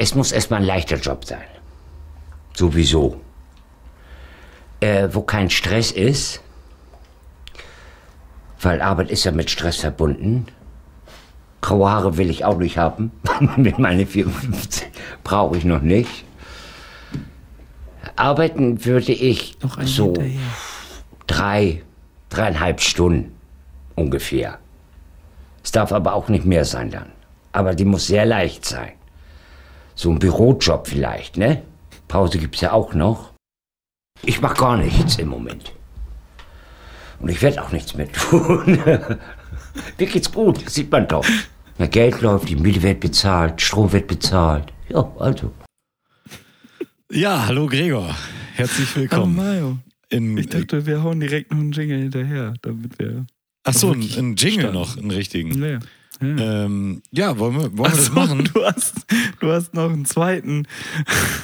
es muss erstmal ein leichter Job sein. Sowieso. Äh, wo kein Stress ist, weil Arbeit ist ja mit Stress verbunden. Graue Haare will ich auch nicht haben. mit meinen 54 brauche ich noch nicht. Arbeiten würde ich so hinterher. drei, dreieinhalb Stunden ungefähr. Es darf aber auch nicht mehr sein dann. Aber die muss sehr leicht sein. So ein Bürojob vielleicht, ne? Pause gibt's ja auch noch. Ich mach gar nichts im Moment. Und ich werde auch nichts mehr tun. Mir geht's gut, das sieht man doch. Na, Geld läuft, die Miete wird bezahlt, Strom wird bezahlt. Ja, also. Ja, hallo Gregor. Herzlich Hallo willkommen. Mario. in, Ich dachte, wir hauen direkt noch einen Jingle hinterher, damit wir. ach so, ein, wirklich ein Jingle starten. noch, einen richtigen. Ja, ja. Ähm, ja, wollen wir, wollen wir das so, machen? Du hast, du hast noch einen zweiten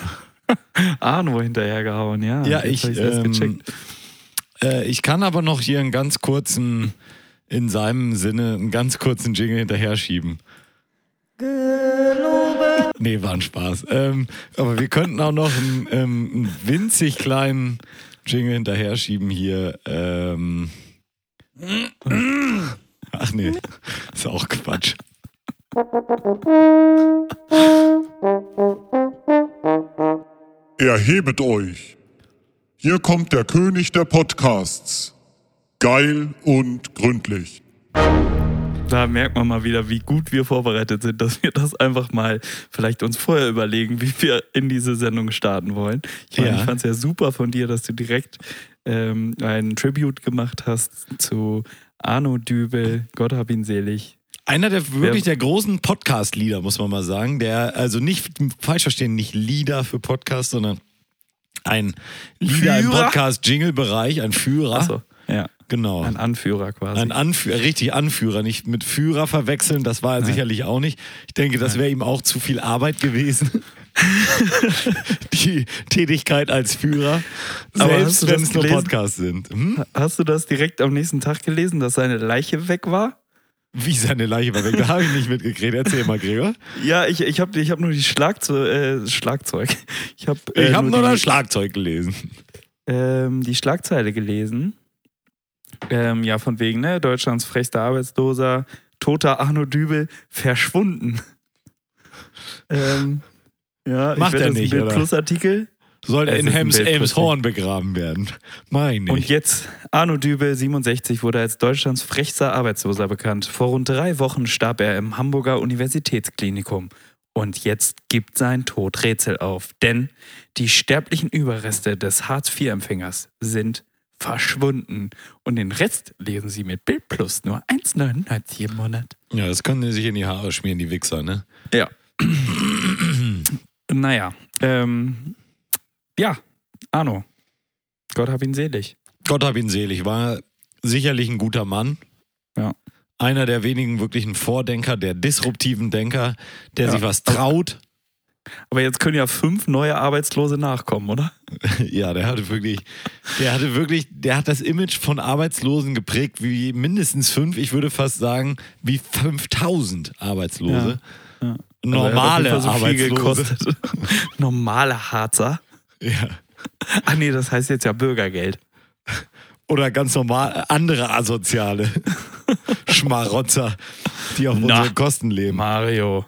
Arno hinterhergehauen, ja. Ja, Jetzt ich, ähm, gecheckt. Äh, ich kann aber noch hier einen ganz kurzen, in seinem Sinne, einen ganz kurzen Jingle hinterher schieben. Nee, war ein Spaß. Ähm, aber wir könnten auch noch einen, ähm, einen winzig kleinen Jingle hinterher schieben hier. Ähm, ach nee, ist auch Quatsch. Erhebet euch. Hier kommt der König der Podcasts. Geil und gründlich. Da merkt man mal wieder, wie gut wir vorbereitet sind, dass wir das einfach mal vielleicht uns vorher überlegen, wie wir in diese Sendung starten wollen. Ich, Ja. ich fand es ja super von dir, dass du direkt ähm, einen Tribute gemacht hast zu Arno Dübel, Gott hab ihn selig. Einer der wirklich der großen Podcast-Leader, muss man mal sagen. Der, also nicht falsch verstehen, nicht Leader für Podcast, sondern ein Leader im Führer? Podcast-Jingle-Bereich, ein Führer. Achso, ja. Genau. Ein Anführer quasi. Ein Anführer, richtig Anführer, nicht mit Führer verwechseln, das war er sicherlich auch nicht. Ich denke, das wäre ihm auch zu viel Arbeit gewesen. Die Tätigkeit als Führer, selbst wenn es nur? Podcasts sind. Hm? Hast du das direkt am nächsten Tag gelesen, dass seine Leiche weg war? Wie seine Leiche war weg, da habe ich nicht mitgekriegt. Erzähl mal, Gregor. Ja, ich, ich habe ich hab nur die Schlagzeug. Äh, Schlagzeug. Ich habe äh, Ich habe nur die, das Schlagzeug gelesen. ähm, die Schlagzeile gelesen. Ähm, ja, von wegen, ne? Deutschlands frechster Arbeitsloser, toter Arno Dübel, verschwunden. ähm, ja, Macht ich er nicht, Bild oder? Plus Artikel. Soll Es in ein Hems, Elmshorn begraben werden. Meine Und ich. jetzt, Arno Dübel, 67, wurde als Deutschlands frechster Arbeitsloser bekannt. Vor rund drei Wochen starb er im Hamburger Universitätsklinikum. Und jetzt gibt sein Tod Rätsel auf. Denn die sterblichen Überreste des Hartz-IV-Empfängers sind verschwunden. Und den Rest lesen Sie mit Bild Plus nur 1,99 im Monat. Ja, das können die sich in die Haare schmieren, die Wichser, ne? Ja. Naja, ähm, ja, Arno. Gott hab ihn selig. Gott hab ihn selig, war sicherlich ein guter Mann. Ja. Einer der wenigen wirklichen Vordenker, der disruptiven Denker, der Ja. sich was traut. Aber jetzt können ja fünf neue Arbeitslose nachkommen, oder? Ja, der hatte wirklich, der hatte wirklich, der hat das Image von Arbeitslosen geprägt wie mindestens fünf, ich würde fast sagen, wie 5000 Arbeitslose. Ja, ja. Normale Also jeden Fall Arbeitslose. Normale Harzer. Ja. Ah nee, das heißt jetzt ja Bürgergeld. Oder ganz normal andere Asoziale. Schmarotzer, die auf Na. unsere Kosten leben. Mario.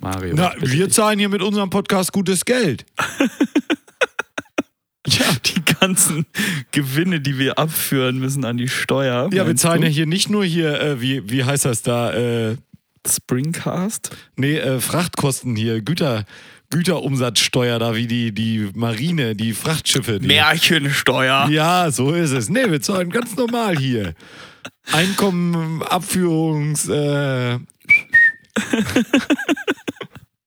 Mario. Na, wir zahlen hier mit unserem Podcast gutes Geld. ja, die ganzen Gewinne, die wir abführen müssen an die Steuer. Ja, wir zahlen du? ja hier nicht nur hier, äh, wie, wie heißt das da, äh, Springcast. nee, äh, Frachtkosten hier, Güter, Güterumsatzsteuer da, wie die, die Marine, die Frachtschiffe. Die, Märchensteuer. Ja, so ist es. Nee, wir zahlen ganz normal hier. Einkommen, Abführungs, äh,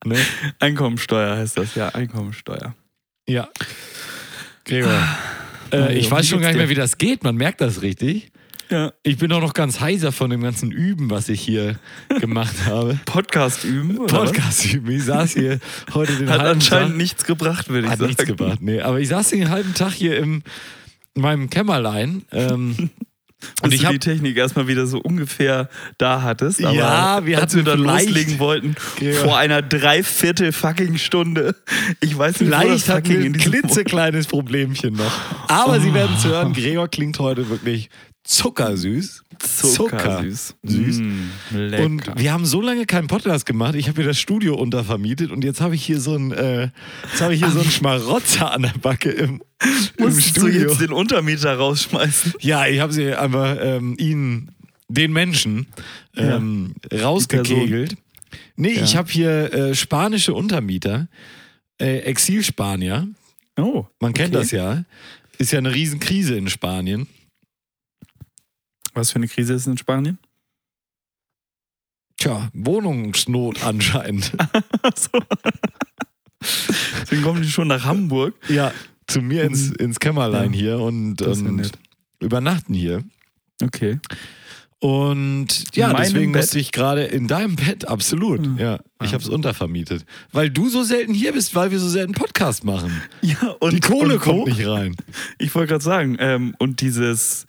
ne? Einkommensteuer heißt das, ja, Einkommensteuer. Ja. Gregor. Äh, Mario, ich weiß schon gar nicht mehr, wie das geht. Man merkt das richtig. Ja. Ich bin auch noch ganz heiser von dem ganzen Üben, was ich hier gemacht habe. Podcast üben, oder? Podcast üben. Ich saß hier heute den Hat halben anscheinend Tag. nichts gebracht, würde ich Hat sagen. nichts gebracht. Nee, aber ich saß den halben Tag hier im, in meinem Kämmerlein. Ähm, Und ich du die Technik erstmal wieder so ungefähr da hattest. Aber Ja, wir als wir hatten dann loslegen wollten, Ja. vor einer Dreiviertel fucking Stunde. Ich weiß nicht, Vielleicht hatten wir ein klitzekleines Problemchen noch. Aber Sie werden es hören, Gregor klingt heute wirklich zuckersüß. Zuckersüß. Süß. Mm. Und wir haben so lange keinen Podcast gemacht. Ich habe hier das Studio untervermietet und jetzt habe ich hier so ein, äh, jetzt habe ich hier so einen Schmarotzer an der Backe im, im Musstest du Studio. jetzt den Untermieter rausschmeißen? Ja, ich habe sie einfach ähm, ihnen, den Menschen, ähm, rausgekegelt. Nee, Ja. ich habe hier äh, spanische Untermieter, äh, Exilspanier. Oh. Man kennt okay. das ja. Ist ja eine Riesenkrise in Spanien. Was für eine Krise ist in Spanien? Tja, Wohnungsnot anscheinend. so. Deswegen kommen die schon nach Hamburg. ja, zu mir ins, ins Kämmerlein Ja, hier und, und nett. übernachten hier. Okay. Und ja, deswegen Bett? musste ich gerade in deinem Bett, absolut. Hm. Ja, ich habe es untervermietet. Weil du so selten hier bist, weil wir so selten Podcast machen. Ja, und Die Kohle und kommt nicht rein. Ich wollte gerade sagen, ähm, und dieses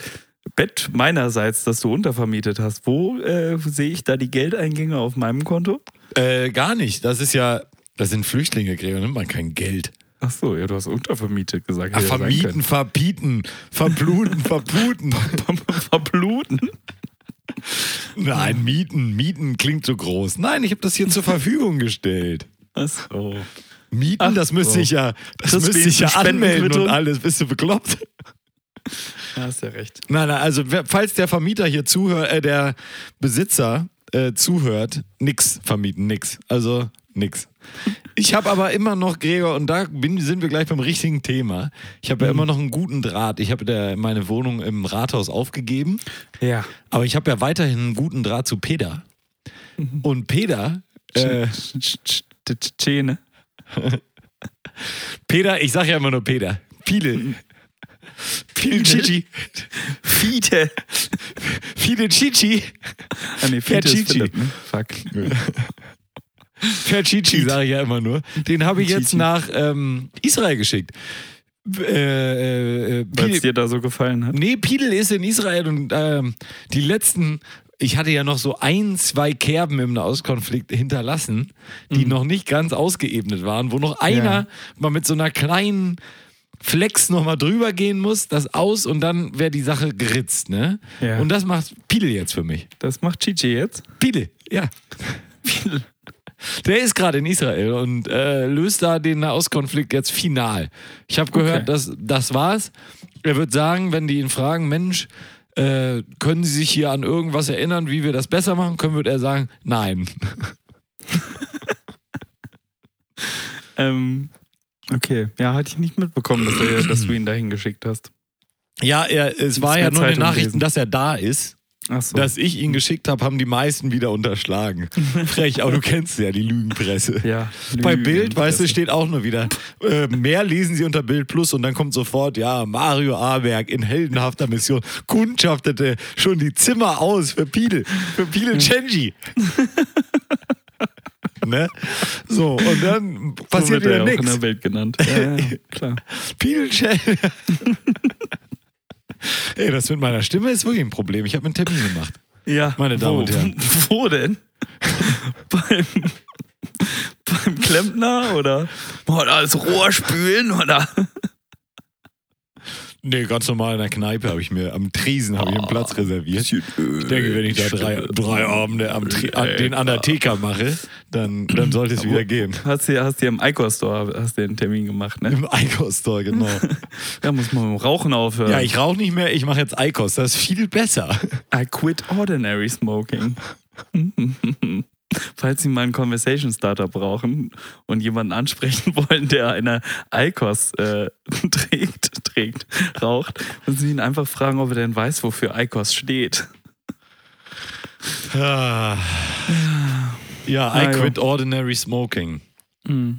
Bett meinerseits, das du untervermietet hast, wo äh, sehe ich da die Geldeingänge auf meinem Konto? Äh, gar nicht. Das ist ja, das sind Flüchtlinge, Gregor, nimmt man kein Geld. Ach so, ja, du hast untervermietet gesagt. Ach, vermieten, verbieten, verbluten, verputen. können. Verbluten? Nein, mieten, mieten klingt so groß. Nein, ich habe das hier zur Verfügung gestellt. Ach so. Mieten, Ach das müsste so. ich ja, das Das müsste ich ja anmelden und alles. Bist du bekloppt? Ja, hast ja recht. Nein, nein, also falls der Vermieter hier zuhört, äh, der Besitzer äh, zuhört, nix vermieten, nix. Also nix. Ich habe aber immer noch, Gregor, und da bin, sind wir gleich beim richtigen Thema. Ich habe ja immer noch einen guten Draht. Ich habe der- meine Wohnung im Rathaus aufgegeben, Ja. aber ich habe ja weiterhin einen guten Draht zu Peter. Und Peter, äh, Tschene. Peter, ich sage ja immer nur Peter. Viele. Viele Chichi. Fiete. Viele Chichi. Ah, nee, ist Chichi. Philipp, ne? Fuck. Ferchichi sage ich ja immer nur. Den habe ich jetzt nach ähm, Israel geschickt. Äh, äh, Weil es dir da so gefallen hat. nee, Pidel ist in Israel und ähm, die letzten, ich hatte ja noch so ein, zwei Kerben im Nahostkonflikt hinterlassen, die noch nicht ganz ausgeebnet waren, wo noch einer Ja. mal mit so einer kleinen Flex nochmal drüber gehen muss, das aus und dann wäre die Sache geritzt, ne? Ja. Und das macht Pidel jetzt für mich. Das macht Chichi jetzt. Pidel, ja. Der ist gerade in Israel und äh, löst da den Nahostkonflikt jetzt final. Ich habe gehört, Okay. dass das war's. Er wird sagen, wenn die ihn fragen, Mensch, äh, können Sie sich hier an irgendwas erinnern, wie wir das besser machen können, wird er sagen, nein. Ähm, okay. Ja, hatte ich nicht mitbekommen, dass, er, dass du ihn dahin geschickt hast. Ja, er, es war ja nur in den Nachrichten, lesen. dass er da ist. So. Dass ich ihn geschickt habe, haben die meisten wieder unterschlagen. Frech, aber du kennst ja die Lügenpresse. ja, Bei Bild, weißt du, steht auch nur wieder. Äh, mehr lesen Sie unter Bild Plus und dann kommt sofort, ja, Mario Aberg in heldenhafter Mission kundschaftete schon die Zimmer aus für Pidel, für Pidel Chenji. ne? So, und dann so passiert wird er wieder ja auch in nichts. der Welt genannt. Ja, ja, klar. Pidel Chenji. Ey, das mit meiner Stimme ist wirklich ein Problem. Ich habe einen Termin gemacht. Ja, Meine Damen wo, und Herren. Wo denn? beim, beim Klempner oder, oder als Rohrspülen oder? Nee, ganz normal in der Kneipe habe ich mir, am Tresen habe ich einen Platz reserviert. Ich denke, wenn ich da drei, drei Abende am Tri an, den Undertaker mache, dann, dann sollte es wieder gehen. Hast du hast du im Icor Store hast einen Termin gemacht, ne? Im Eikos Store, genau. Da muss man mit dem Rauchen aufhören. Ja, ich rauche nicht mehr, ich mache jetzt Eikos, das ist viel besser. I quit ordinary smoking. Falls Sie mal einen Conversation Starter brauchen und jemanden ansprechen wollen, der eine ICOS äh, trägt, trägt, raucht, müssen Sie ihn einfach fragen, ob er denn weiß, wofür ICOS steht. Ja, Ah, I ja. quit ordinary smoking.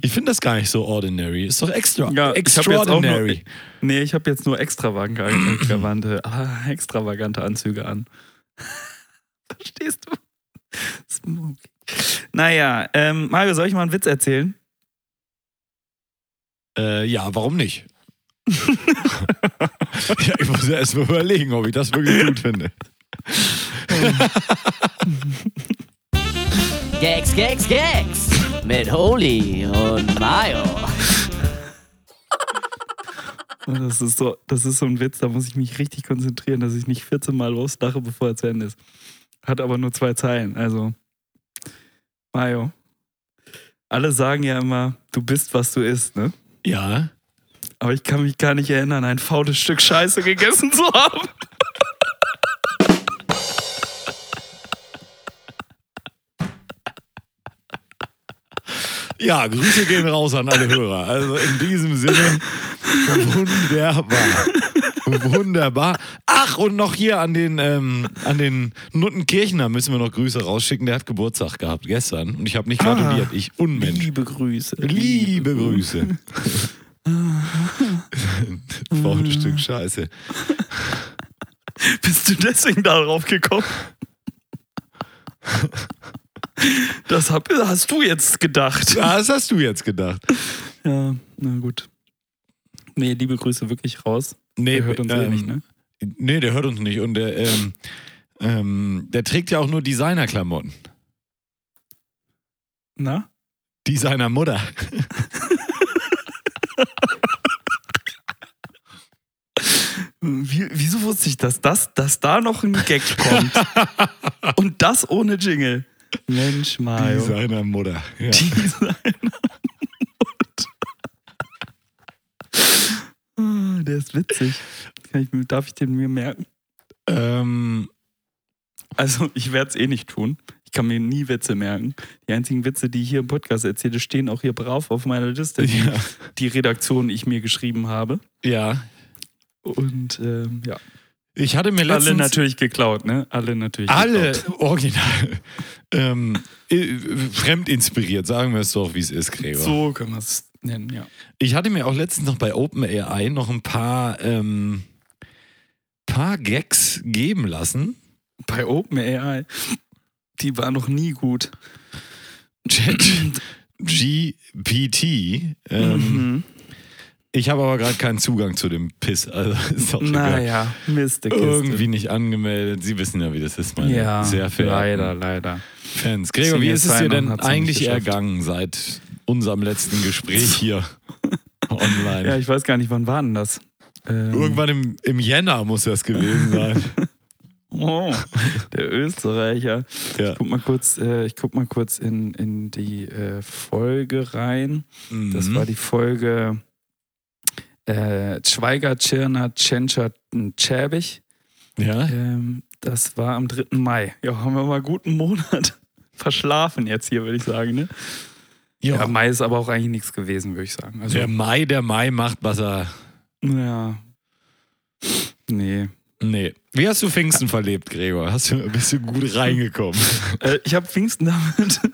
Ich finde das gar nicht so ordinary. Ist doch extra. Ja, ich hab nur- extraordinary. Nee, ich habe jetzt nur extravagante, extravagante, ah, extravagante Anzüge an. Verstehst du? Smoking. Naja, ähm, Mario, soll ich mal einen Witz erzählen? Äh, ja, warum nicht? Ja, ich muss erst mal überlegen, ob ich das wirklich gut finde. Gags, Gags, Gags mit Holy und Mayo. Das ist, so, das ist so ein Witz, da muss ich mich richtig konzentrieren, dass ich nicht 14 Mal loslache, bevor er zu Ende ist. Hat aber nur zwei Zeilen, also. Mayo. Alle sagen ja immer, du bist, was du isst, ne? Ja. Aber ich kann mich gar nicht erinnern, ein faules Stück Scheiße gegessen zu haben. Ja, Grüße gehen raus an alle Hörer. Also in diesem Sinne, wunderbar. Wunderbar. Ach, und noch hier an den, ähm, an den Nuttenkirchner müssen wir noch Grüße rausschicken. Der hat Geburtstag gehabt gestern und ich habe nicht gratuliert. Ich Unmensch. Liebe Grüße. Liebe Grüße. Faules Stück Scheiße. Bist du deswegen darauf gekommen? Das hab, hast du jetzt gedacht. Was hast du jetzt gedacht? Ja, na gut. Nee, liebe Grüße wirklich raus. Nee, Der hört uns eh ähm, nicht, ne? Nee, der hört uns nicht. Und der, ähm, ähm, der trägt ja auch nur Designerklamotten. Na? Die seiner Mutter. Wie, wieso wusste ich das? dass, dass da noch ein Gag kommt? Und das ohne Jingle. Mensch, Mario. seiner Mutter. Ja. Designer. Ah, Der ist witzig. Ich, darf ich den mir merken? Ähm, Also, ich werde es eh nicht tun. Ich kann mir nie Witze merken. Die einzigen Witze, die ich hier im Podcast erzähle, stehen auch hier brav auf meiner Liste, die, ja. die Redaktion ich mir geschrieben habe. ja. Und ähm, ja, Ich hatte mir letztens... alle natürlich geklaut, ne? Alle natürlich Alle geklaut. original. ähm, äh, fremd inspiriert, sagen wir es doch, wie es ist, Gregor. So kann man es nennen, ja. Ich hatte mir auch letztens noch bei OpenAI noch ein paar, ähm, paar Gags geben lassen. Bei OpenAI, die war noch nie gut. Chat GPT. Ähm, Mhm. Ich habe aber gerade keinen Zugang zu dem Piss. Also ist auch. Naja, Mist. Irgendwie nicht angemeldet. Sie wissen ja, wie das ist, meine ja, sehr verehrten leider, leider. Fans. Gregor, wie ist es dir denn eigentlich ergangen seit unserem letzten Gespräch hier online? Ja, ich weiß gar nicht, wann war denn das? Ähm, Irgendwann im, im Jänner muss das gewesen sein. Oh, der Österreicher. Ja. Ich guck mal kurz, äh, ich guck mal kurz in, in die äh, Folge rein. Das Mhm. war die Folge äh, Schweiger, Tschirner, Tschentscher, Tschäbig. ja? Ähm, das war am 3. Mai. Ja, haben wir mal einen guten Monat verschlafen jetzt hier, würde ich sagen. Ne? Ja, Ja. Mai ist aber auch eigentlich nichts gewesen, würde ich sagen. Also, Der Mai, der Mai macht, was er. ja. Nee. Nee. Wie hast du Pfingsten verlebt, Gregor? Hast du, bist du gut reingekommen? Äh, ich habe Pfingsten damit.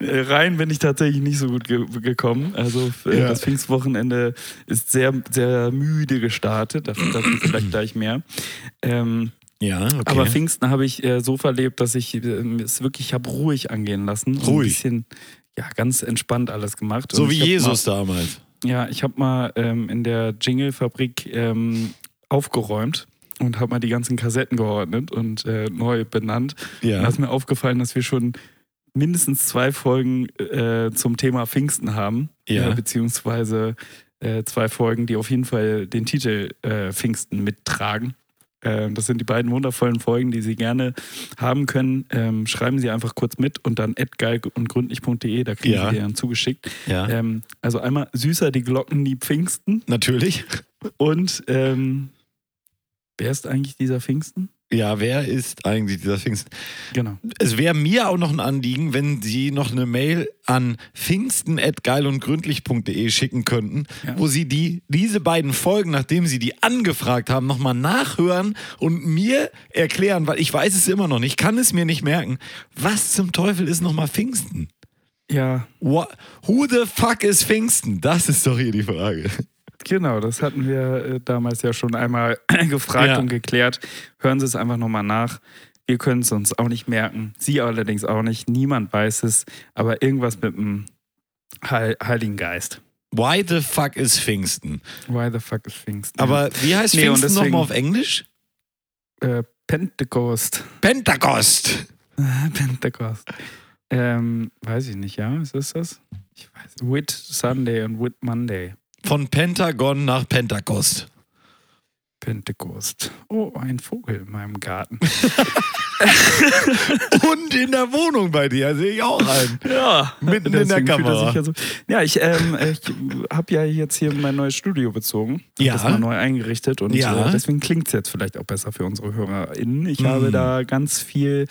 Rein bin ich tatsächlich nicht so gut ge gekommen. Also äh, Ja. das Pfingstwochenende ist sehr, sehr müde gestartet. Dazu dazu vielleicht gleich mehr. Ähm, Ja, okay. Aber Pfingsten habe ich äh, so verlebt, dass ich äh, es wirklich habe ruhig angehen lassen. und Ein Ruhig? bisschen, ja, ganz entspannt alles gemacht. so Und wie Jesus damals. Mal, ja, ich habe mal ähm, in der Jingle-Fabrik ähm, aufgeräumt und habe mal die ganzen Kassetten geordnet und äh, neu benannt. Ja. Da ist mir aufgefallen, dass wir schon mindestens zwei Folgen äh, zum Thema Pfingsten haben. Ja. Äh, beziehungsweise äh, zwei Folgen, die auf jeden Fall den Titel äh, Pfingsten mittragen. Ähm, das sind die beiden wundervollen Folgen, die Sie gerne haben können. Ähm, schreiben Sie einfach kurz mit und dann geil und gründlich.de, da kriegen Ja. Sie die dann zugeschickt. ja. Ähm, also einmal süßer die Glocken, die Pfingsten Natürlich. und ähm, wer ist eigentlich dieser Pfingsten? Ja, wer ist eigentlich dieser Pfingsten? Genau. Es wäre mir auch noch ein Anliegen, wenn Sie noch eine Mail an pfingsten.geilundgründlich.de schicken könnten, Ja. wo Sie die, diese beiden Folgen, nachdem Sie die angefragt haben, nochmal nachhören und mir erklären, weil ich weiß es immer noch nicht, kann es mir nicht merken, was zum Teufel ist nochmal Pfingsten? Ja, What, who the fuck is Pfingsten? Das ist doch hier die Frage. Genau, das hatten wir äh, damals ja schon einmal gefragt Ja. und geklärt. Hören Sie es einfach nochmal nach. Wir können es uns auch nicht merken. Sie allerdings auch nicht. Niemand weiß es. Aber irgendwas mit dem Heil Heiligen Geist. Why the fuck is Pfingsten? Why the fuck is Pfingsten? Aber wie heißt Nee, Pfingsten nochmal auf Englisch? äh, Pentecost. Pentecost. Pentecost. Ähm, weiß ich nicht, ja? Was ist das? Ich weiß. Whit Sunday und Whit Monday. Von Pentagon nach Pentecost. Pentecost. Oh, ein Vogel in meinem Garten. Und in der Wohnung bei dir sehe ich auch einen. Ja, Mitten in der er Kamera. sich Ja, so. ja, ich, ähm, ich habe ja jetzt hier mein neues Studio bezogen. Ja. Das mal neu eingerichtet und Ja. äh, deswegen klingt es jetzt vielleicht auch besser für unsere HörerInnen. Ich Mm. habe da ganz viel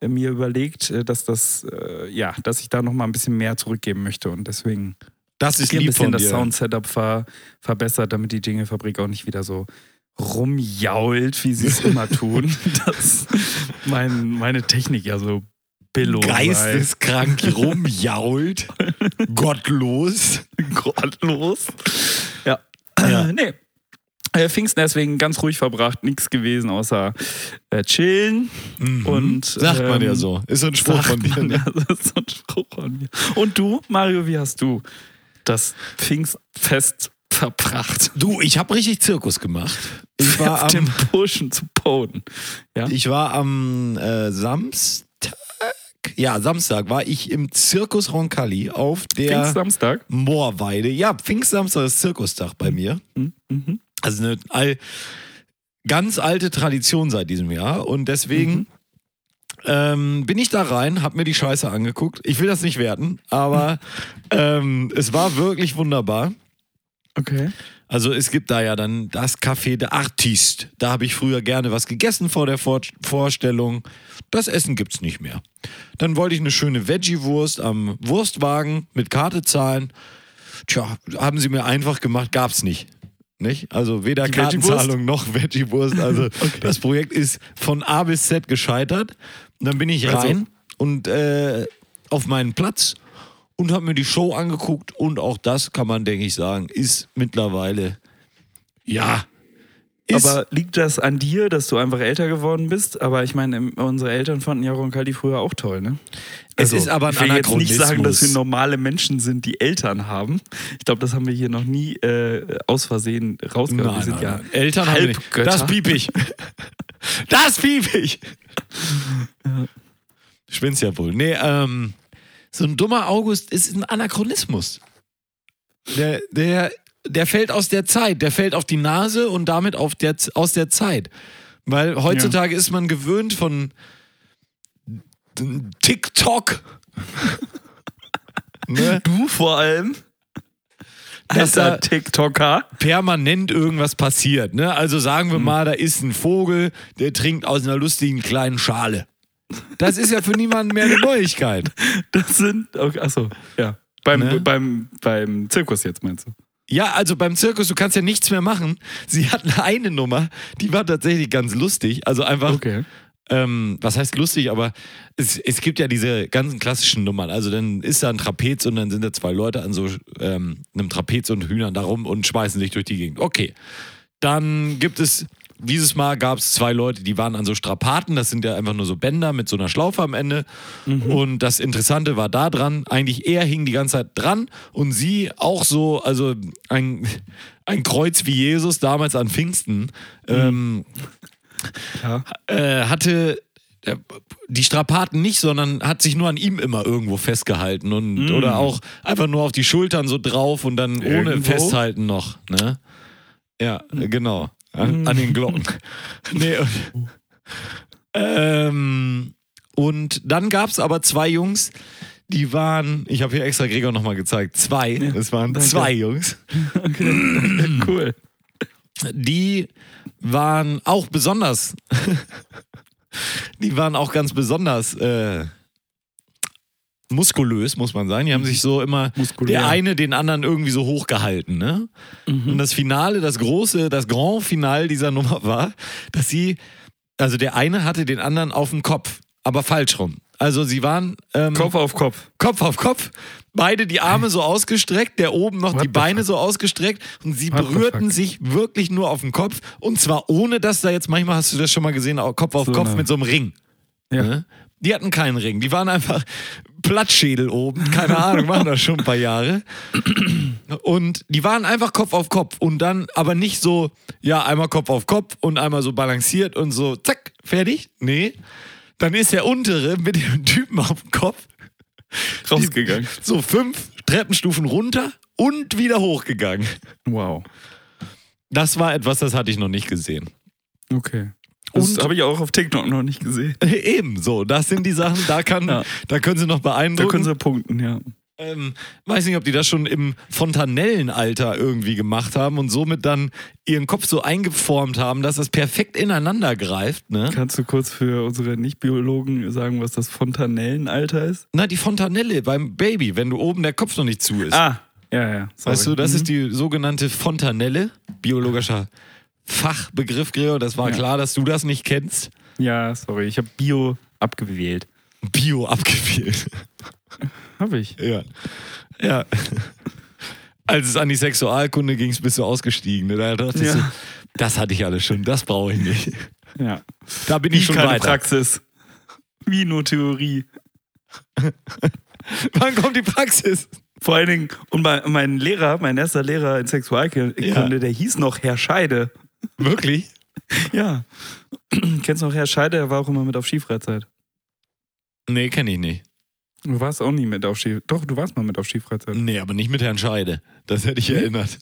äh, mir überlegt, äh, dass das, äh, ja, dass ich da nochmal ein bisschen mehr zurückgeben möchte und deswegen Das ist hier ein lieb bisschen von das dir. Sound-Setup ver verbessert, damit die Jingle-Fabrik auch nicht wieder so rumjault, wie sie es immer tun. Dass mein, meine Technik ja so billow. Geisteskrank rumjault. Gottlos. Gottlos. Ja. Ja. Nee. Äh, Pfingsten deswegen ganz ruhig verbracht, nichts gewesen außer äh, chillen. Und, Mhm. Sagt man ja ähm, so. Ist so ein Spruch von dir. Ne? ja, das ist so ein Spruch von mir. Und du, Mario, wie hast du das Pfingstfest verbracht? Du, ich habe richtig Zirkus gemacht. Ich war Auf dem am, Burschen zu poden. Ja? ich war am äh, Samstag. Ja, Samstag war ich im Zirkus Roncalli auf der Pfingstsamstag. Moorweide. Ja, Pfingstsamstag ist Zirkustag bei mir. Mhm. Also eine all, ganz alte Tradition seit diesem Jahr. Und deswegen ähm, bin ich da rein, hab mir die Scheiße angeguckt. Ich will das nicht werten, aber ähm, es war wirklich wunderbar. Okay. Also es gibt da ja dann das Café de Artiste. Da habe ich früher gerne was gegessen vor der Vor Vorstellung. Das Essen gibt's nicht mehr. Dann wollte ich eine schöne Veggie-Wurst am Wurstwagen mit Karte zahlen. Tja, haben sie mir einfach gemacht, gab's nicht. Nicht? Also weder Die? Kartenzahlung noch Veggie-Wurst. Also das Projekt ist von A bis Z gescheitert. Und dann bin ich Also- rein und äh, auf meinen Platz und habe mir die Show angeguckt und auch das kann man, denke ich, sagen, ist mittlerweile ja. Ist, Aber liegt das an dir, dass du einfach älter geworden bist? Aber ich meine, im- unsere Eltern fanden ja Roncalli früher auch toll, ne? Es ist aber ein ich will jetzt nicht sagen, dass wir normale Menschen sind, die Eltern haben. Ich glaube, das haben wir hier noch nie äh, aus Versehen rausgehört. wir nein, sind nein, ja. Eltern haben wir nicht. Halbgötter. Das piep ich. Das piep ich. Spinnst ja wohl. Nee, ähm, so ein dummer August ist ein Anachronismus. Der, der, der fällt aus der Zeit. Der fällt auf die Nase und damit auf der, aus der Zeit. Weil heutzutage ist man gewöhnt von TikTok. ne? Du vor allem. Dass da TikToker. permanent irgendwas passiert. Ne? Also sagen wir mal, da ist ein Vogel, der trinkt aus einer lustigen kleinen Schale. Das ist ja für niemanden mehr eine Neuigkeit. Das sind. Okay, achso, ja. Beim, Ne? beim, beim Zirkus jetzt meinst du? Ja, also beim Zirkus, du kannst ja nichts mehr machen. Sie hatten eine Nummer, die war tatsächlich ganz lustig. Also einfach, Okay. ähm, was heißt lustig, aber es, es gibt ja diese ganzen klassischen Nummern. Also dann ist da ein Trapez und dann sind da zwei Leute an so ähm, einem Trapez und Hühnern da rum und schmeißen sich durch die Gegend. Okay. Dann gibt es, dieses Mal gab es zwei Leute, die waren an so Strapaten. Das sind ja einfach nur so Bänder mit so einer Schlaufe am Ende. Und das Interessante war da dran, eigentlich er hing die ganze Zeit dran und sie auch so, also ein, ein Kreuz wie Jesus damals an Pfingsten. Ähm, Ja. äh, hatte äh, die Strapaten nicht, sondern hat sich nur an ihm immer irgendwo festgehalten und oder auch einfach nur auf die Schultern so drauf und dann ohne Irgendwo? Festhalten noch. Ne? Ja, äh, genau. An, an den Glocken. nee, und, ähm, und dann gab es aber zwei Jungs, die waren, ich habe hier extra Gregor nochmal gezeigt, zwei, es waren danke. zwei Jungs, Okay. cool. die waren auch besonders, die waren auch ganz besonders äh, muskulös, muss man sagen. Die haben sich so immer Muskulär. der eine den anderen irgendwie so hochgehalten. Ne? Und das Finale, das große, das Grand Finale dieser Nummer war, dass sie, also der eine hatte den anderen auf dem Kopf, aber falsch rum. Also sie waren ähm, Kopf auf Kopf. Kopf auf Kopf, beide die Arme so ausgestreckt, der oben noch What die Beine so ausgestreckt und sie What berührten fuck? sich wirklich nur auf den Kopf und zwar ohne, dass da jetzt, manchmal hast du das schon mal gesehen, Kopf auf So Kopf eine- mit so einem Ring. Ja. Ne? Die hatten keinen Ring, die waren einfach Plattschädel oben. Keine Ahnung, machen das schon ein paar Jahre. Und die waren einfach Kopf auf Kopf und dann aber nicht so, ja, einmal Kopf auf Kopf und einmal so balanciert und so, zack, fertig. Nee. Dann ist der untere mit dem Typen auf dem Kopf Rausgegangen. so fünf Treppenstufen runter und wieder hochgegangen. Wow. Das war etwas, das hatte ich noch nicht gesehen. Okay. Das habe ich auch auf TikTok noch nicht gesehen. Ebenso, das sind die Sachen, da, kann, Ja. da können sie noch Da beeindrucken. können sie punkten, ja. ähm, weiß nicht, ob die das schon im Fontanellenalter irgendwie gemacht haben und somit dann ihren Kopf so eingeformt haben, dass das perfekt ineinander greift. Ne? Kannst du kurz für unsere Nicht-Biologen sagen, was das Fontanellenalter ist? Na, die Fontanelle beim Baby, wenn du oben der Kopf noch nicht zu ist. Ah, ja, ja. Sorry. weißt du, das Mhm. ist die sogenannte Fontanelle, biologischer Fachbegriff, Gregor. Das war Ja. klar, dass du das nicht kennst. Ja, sorry, ich habe Bio abgewählt. Bio abgewählt. Habe ich. Ja. Ja. Als es an die Sexualkunde ging, bist du ausgestiegen. ne? Da dachte ich Ja. so, das hatte ich alles schon, das brauche ich nicht. Ja. Da bin Wie ich schon keine weiter. Praxis. Wie nur Theorie. Wann kommt die Praxis? Vor allen Dingen, und mein, mein Lehrer, mein erster Lehrer in Sexualkunde, Ja. der hieß noch Herr Scheide. Wirklich? Ja. Kennst du noch Herr Scheide? Der war auch immer mit auf Skifreizeit. Nee, kenne ich nicht. Du warst auch nie mit auf Skifreizeit. Doch, du warst mal mit auf Skifreizeit. Nee, aber nicht mit Herrn Scheide. Das hätte ich erinnert.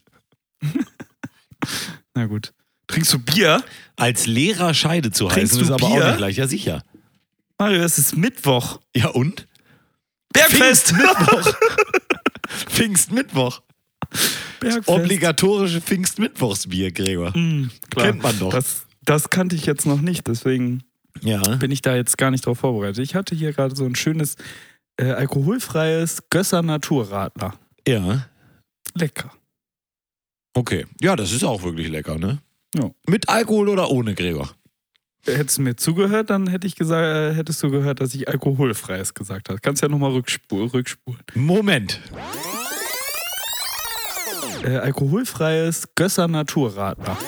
Na gut. Trinkst du Bier? Als Lehrer Scheide zu Trinkst heißen, du ist aber Bier? auch nicht gleich. Ja, sicher. Mario, es ist Mittwoch. Ja, und? Bergfest! Pfingstmittwoch. Bergfest. Obligatorische Pfingstmittwochsbier, Gregor. Mm. Kennt man doch. Das, das kannte ich jetzt noch nicht, deswegen Ja. bin ich da jetzt gar nicht drauf vorbereitet. Ich hatte hier gerade so ein schönes äh, alkoholfreies Gösser Naturradler. Ja. Lecker. Okay. Ja, das ist auch wirklich lecker, ne? Ja. Mit Alkohol oder ohne, Gregor? Hättest du mir zugehört, dann hätte ich gesagt, äh, hättest du gehört, dass ich alkoholfreies gesagt habe. Kannst ja nochmal rückspulen. Moment. Äh, alkoholfreies Gösser Naturradler.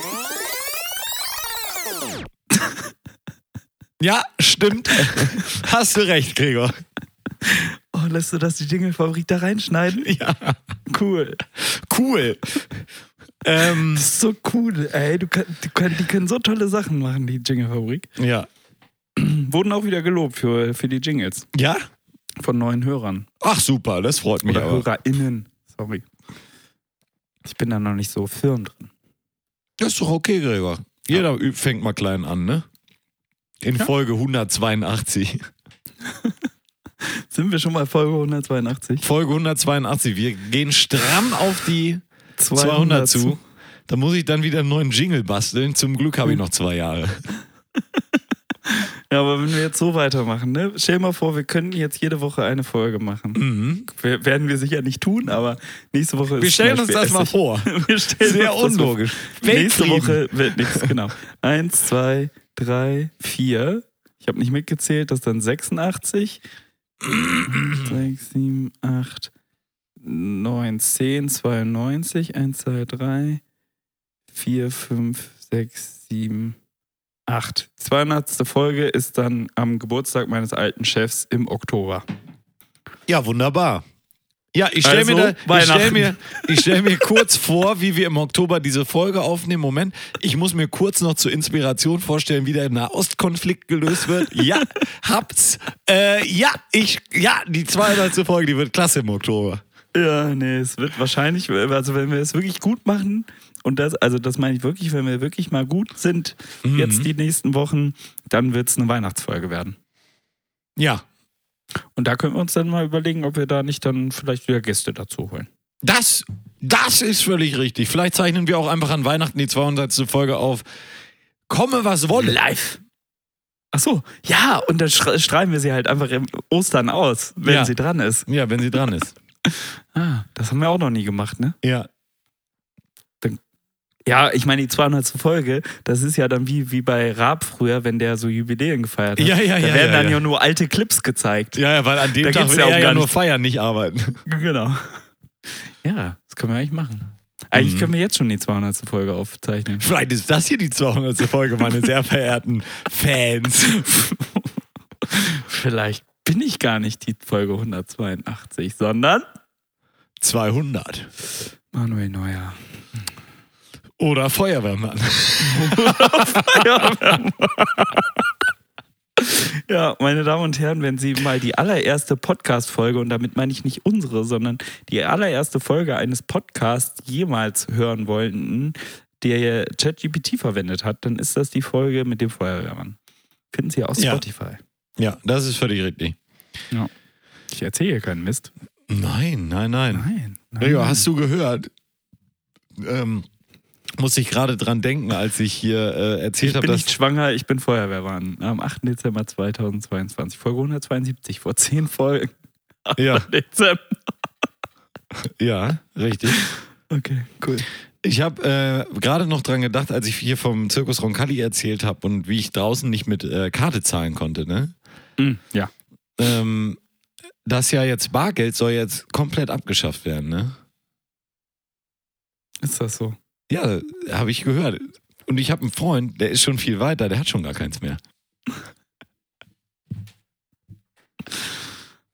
Ja, stimmt. Hast du recht, Gregor. Oh, lässt du das die Jingle-Fabrik da reinschneiden? Ja. Cool. Cool. ähm, Das ist so cool, ey. Du kann, die, können, die können so tolle Sachen machen, die Jingle-Fabrik. ja. Wurden auch wieder gelobt für, für die Jingles Ja? von neuen Hörern. Ach, super, das freut mich Oder aber. HörerInnen. Sorry. Ich bin da noch nicht so firm drin. Das ist doch okay, Gregor. Jeder üb- fängt mal klein an, ne? In Ja. Folge 182. Sind wir schon mal Folge 182? Folge 182. Wir gehen stramm auf die 200 zu. Da muss ich dann wieder einen neuen Jingle basteln. Zum Glück habe ich noch zwei Jahre. Ja, aber wenn wir jetzt so weitermachen, ne? Stell dir mal vor, wir könnten jetzt jede Woche eine Folge machen. Mhm. Wir, werden wir sicher nicht tun, aber nächste Woche ist Wir stellen uns das mal vor. Wir stellen Sehr uns das unlogisch. vor. Nächste. Woche wird nichts, genau. Eins, zwei, drei, vier. Ich habe nicht mitgezählt, das ist dann 86. Sechs, sieben, acht, neun, zehn, 92. Eins, zwei, drei, vier, fünf, sechs, sieben, acht. 200. Folge ist dann am Geburtstag meines alten Chefs im Oktober. Ja, wunderbar. Ja, ich stelle Also, mir, da- ich stell mir, ich stell mir kurz vor, wie wir im Oktober diese Folge aufnehmen. Moment, ich muss mir kurz noch zur Inspiration vorstellen, wie der Nahostkonflikt gelöst wird. Ja, hab's. Äh, ja, ich, ja, die 200. Folge, die wird klasse im Oktober. Ja, nee, es wird wahrscheinlich, also wenn wir es wirklich gut machen, und das, also das meine ich wirklich, wenn wir wirklich mal gut sind, Mhm. jetzt die nächsten Wochen, dann wird es eine Weihnachtsfolge werden. Ja, Und da können wir uns dann mal überlegen, ob wir da nicht dann vielleicht wieder Gäste dazu holen. das, das ist völlig richtig. Vielleicht zeichnen wir auch einfach an Weihnachten die 200. Folge auf. Komme, was wolle. Live. Ach so, ja, und dann schreiben wir sie halt einfach im Ostern aus, wenn Ja. sie dran ist. Ja, wenn sie dran ist. Ah, das haben wir auch noch nie gemacht, ne? Ja. Ja, ich meine, die 200. Folge, das ist ja dann wie, wie bei Raab früher, wenn der so Jubiläen gefeiert hat. Ja, ja, da ja, werden ja, dann ja. ja nur alte Clips gezeigt. Ja, ja, weil an dem Da Tag will ja auch er ja gar nur feiern, nicht arbeiten. Genau. Ja, das können wir eigentlich machen. Eigentlich Mhm. können wir jetzt schon die 200. Folge aufzeichnen. Vielleicht ist das hier die 200. Folge, meine sehr verehrten Fans. Vielleicht bin ich gar nicht die Folge 182, sondern 200. Manuel Neuer. Oder Feuerwehrmann. Ja, meine Damen und Herren, wenn Sie mal die allererste Podcast-Folge, und damit meine ich nicht unsere, sondern die allererste Folge eines Podcasts jemals hören wollten, der ChatGPT verwendet hat, dann ist das die Folge mit dem Feuerwehrmann. Finden Sie auf Ja. Spotify. Ja, das ist völlig richtig. Ich erzähle hier keinen Mist. Nein, nein, nein. Nein. nein. Gregor, hast du gehört? Ähm, muss ich gerade dran denken, als ich hier äh, erzählt ich habe, bin dass nicht schwanger, ich bin Feuerwehrmann. Am 8. Dezember 2022. Folge 172, vor 10 Folgen. 8. Ja. Dezember. ja, richtig. Okay, cool. Ich habe äh, gerade noch dran gedacht, als ich hier vom Zirkus Roncalli erzählt habe und wie ich draußen nicht mit äh, Karte zahlen konnte, ne? Mm, ja. Ähm, das ja jetzt Bargeld soll jetzt komplett abgeschafft werden, ne? Ist das so? Ja, habe ich gehört. Und ich habe einen Freund, der ist schon viel weiter, der hat schon gar keins mehr.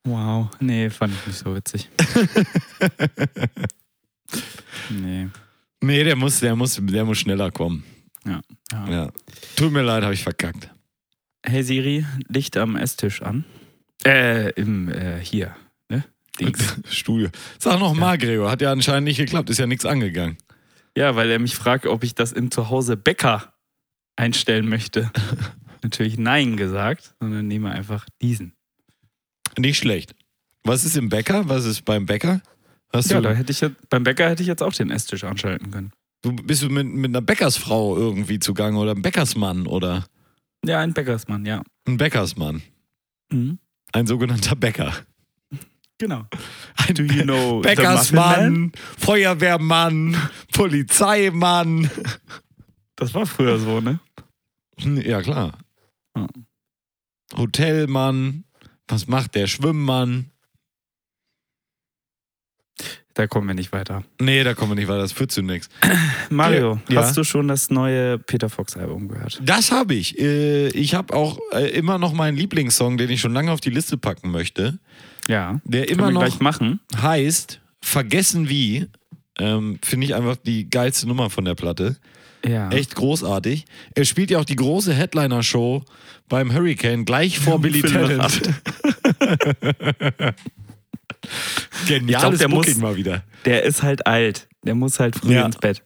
Wow. Nee, fand ich nicht so witzig. nee. Nee, der muss, der muss, der muss schneller kommen. Ja. ja. Ja. Tut mir leid, habe ich verkackt. Hey Siri, Licht am Esstisch an. Äh, im, äh, hier. Ne? Dings. Studio. Sag noch mal, Gregor, hat ja anscheinend nicht geklappt, ist ja nichts angegangen. Ja, weil er mich fragt, ob ich das im Zuhause Bäcker einstellen möchte. Natürlich nein gesagt, sondern nehme einfach diesen. Nicht schlecht. Was ist im Bäcker? Was ist beim Bäcker? Hast Ja, du, da hätte ich jetzt, beim Bäcker hätte ich jetzt auch den Esstisch anschalten können. du, bist du mit, mit einer Bäckersfrau irgendwie zugange oder einem Bäckersmann oder Ja, ein Bäckersmann, ja. ein Bäckersmann? Mhm. Ein sogenannter Bäcker. Genau. Do you know? Bäckersmann, Feuerwehrmann, Polizeimann. Das war früher so, ne? Ja, klar. Ja. Hotelmann. Was macht der Schwimmmann? Da kommen wir nicht weiter. Nee, da kommen wir nicht weiter, das führt zu nichts. Mario, Ja. hast du schon das neue Peter Fox Album gehört? Das habe ich. Äh, Ich habe auch äh, immer noch meinen Lieblingssong, den ich schon lange auf die Liste packen möchte. Ja. Der immer noch machen. heißt Vergessen wie. Ähm, Finde ich einfach die geilste Nummer von der Platte. Ja. Echt großartig. Er spielt ja auch die große Headliner-Show beim Hurricane gleich vor Billy Talent. Ich glaub, der Booking muss- mal wieder. Der ist halt alt. Der muss halt früh Ja. ins Bett.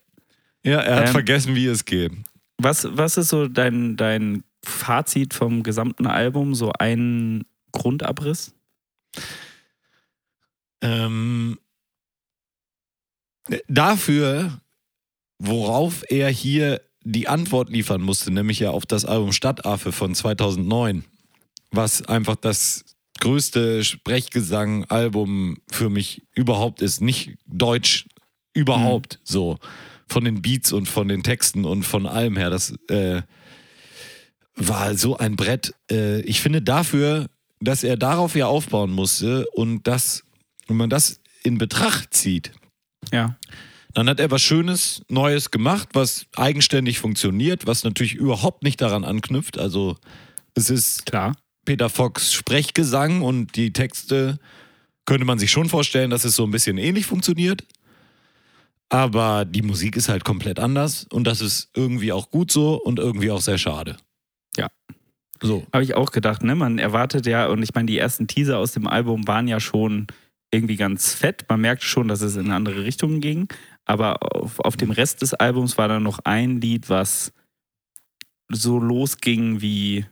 Ja, er hat Ähm, vergessen, wie es geht. Was, was ist so dein, dein Fazit vom gesamten Album? So ein Grundabriss? Ähm, dafür, worauf er hier die Antwort liefern musste, nämlich ja auf das Album Stadtaffe von 2009, was einfach das größte Sprechgesang-Album für mich überhaupt ist. Nicht deutsch, überhaupt so. Von den Beats und von den Texten und von allem her. Das äh, war so ein Brett. Äh, ich finde dafür, dass er darauf ja aufbauen musste und das, wenn man das in Betracht zieht, Ja. dann hat er was Schönes, Neues gemacht, was eigenständig funktioniert, was natürlich überhaupt nicht daran anknüpft. Also es ist Klar. Peter Fox Sprechgesang und die Texte könnte man sich schon vorstellen, dass es so ein bisschen ähnlich funktioniert. Aber die Musik ist halt komplett anders und das ist irgendwie auch gut so und irgendwie auch sehr schade. Ja. So. Habe ich auch gedacht, ne? Man erwartet ja, und ich meine, die ersten Teaser aus dem Album waren ja schon irgendwie ganz fett. Man merkte schon, dass es in andere Richtungen ging. Aber auf, auf dem Rest des Albums war dann noch ein Lied, was so losging wie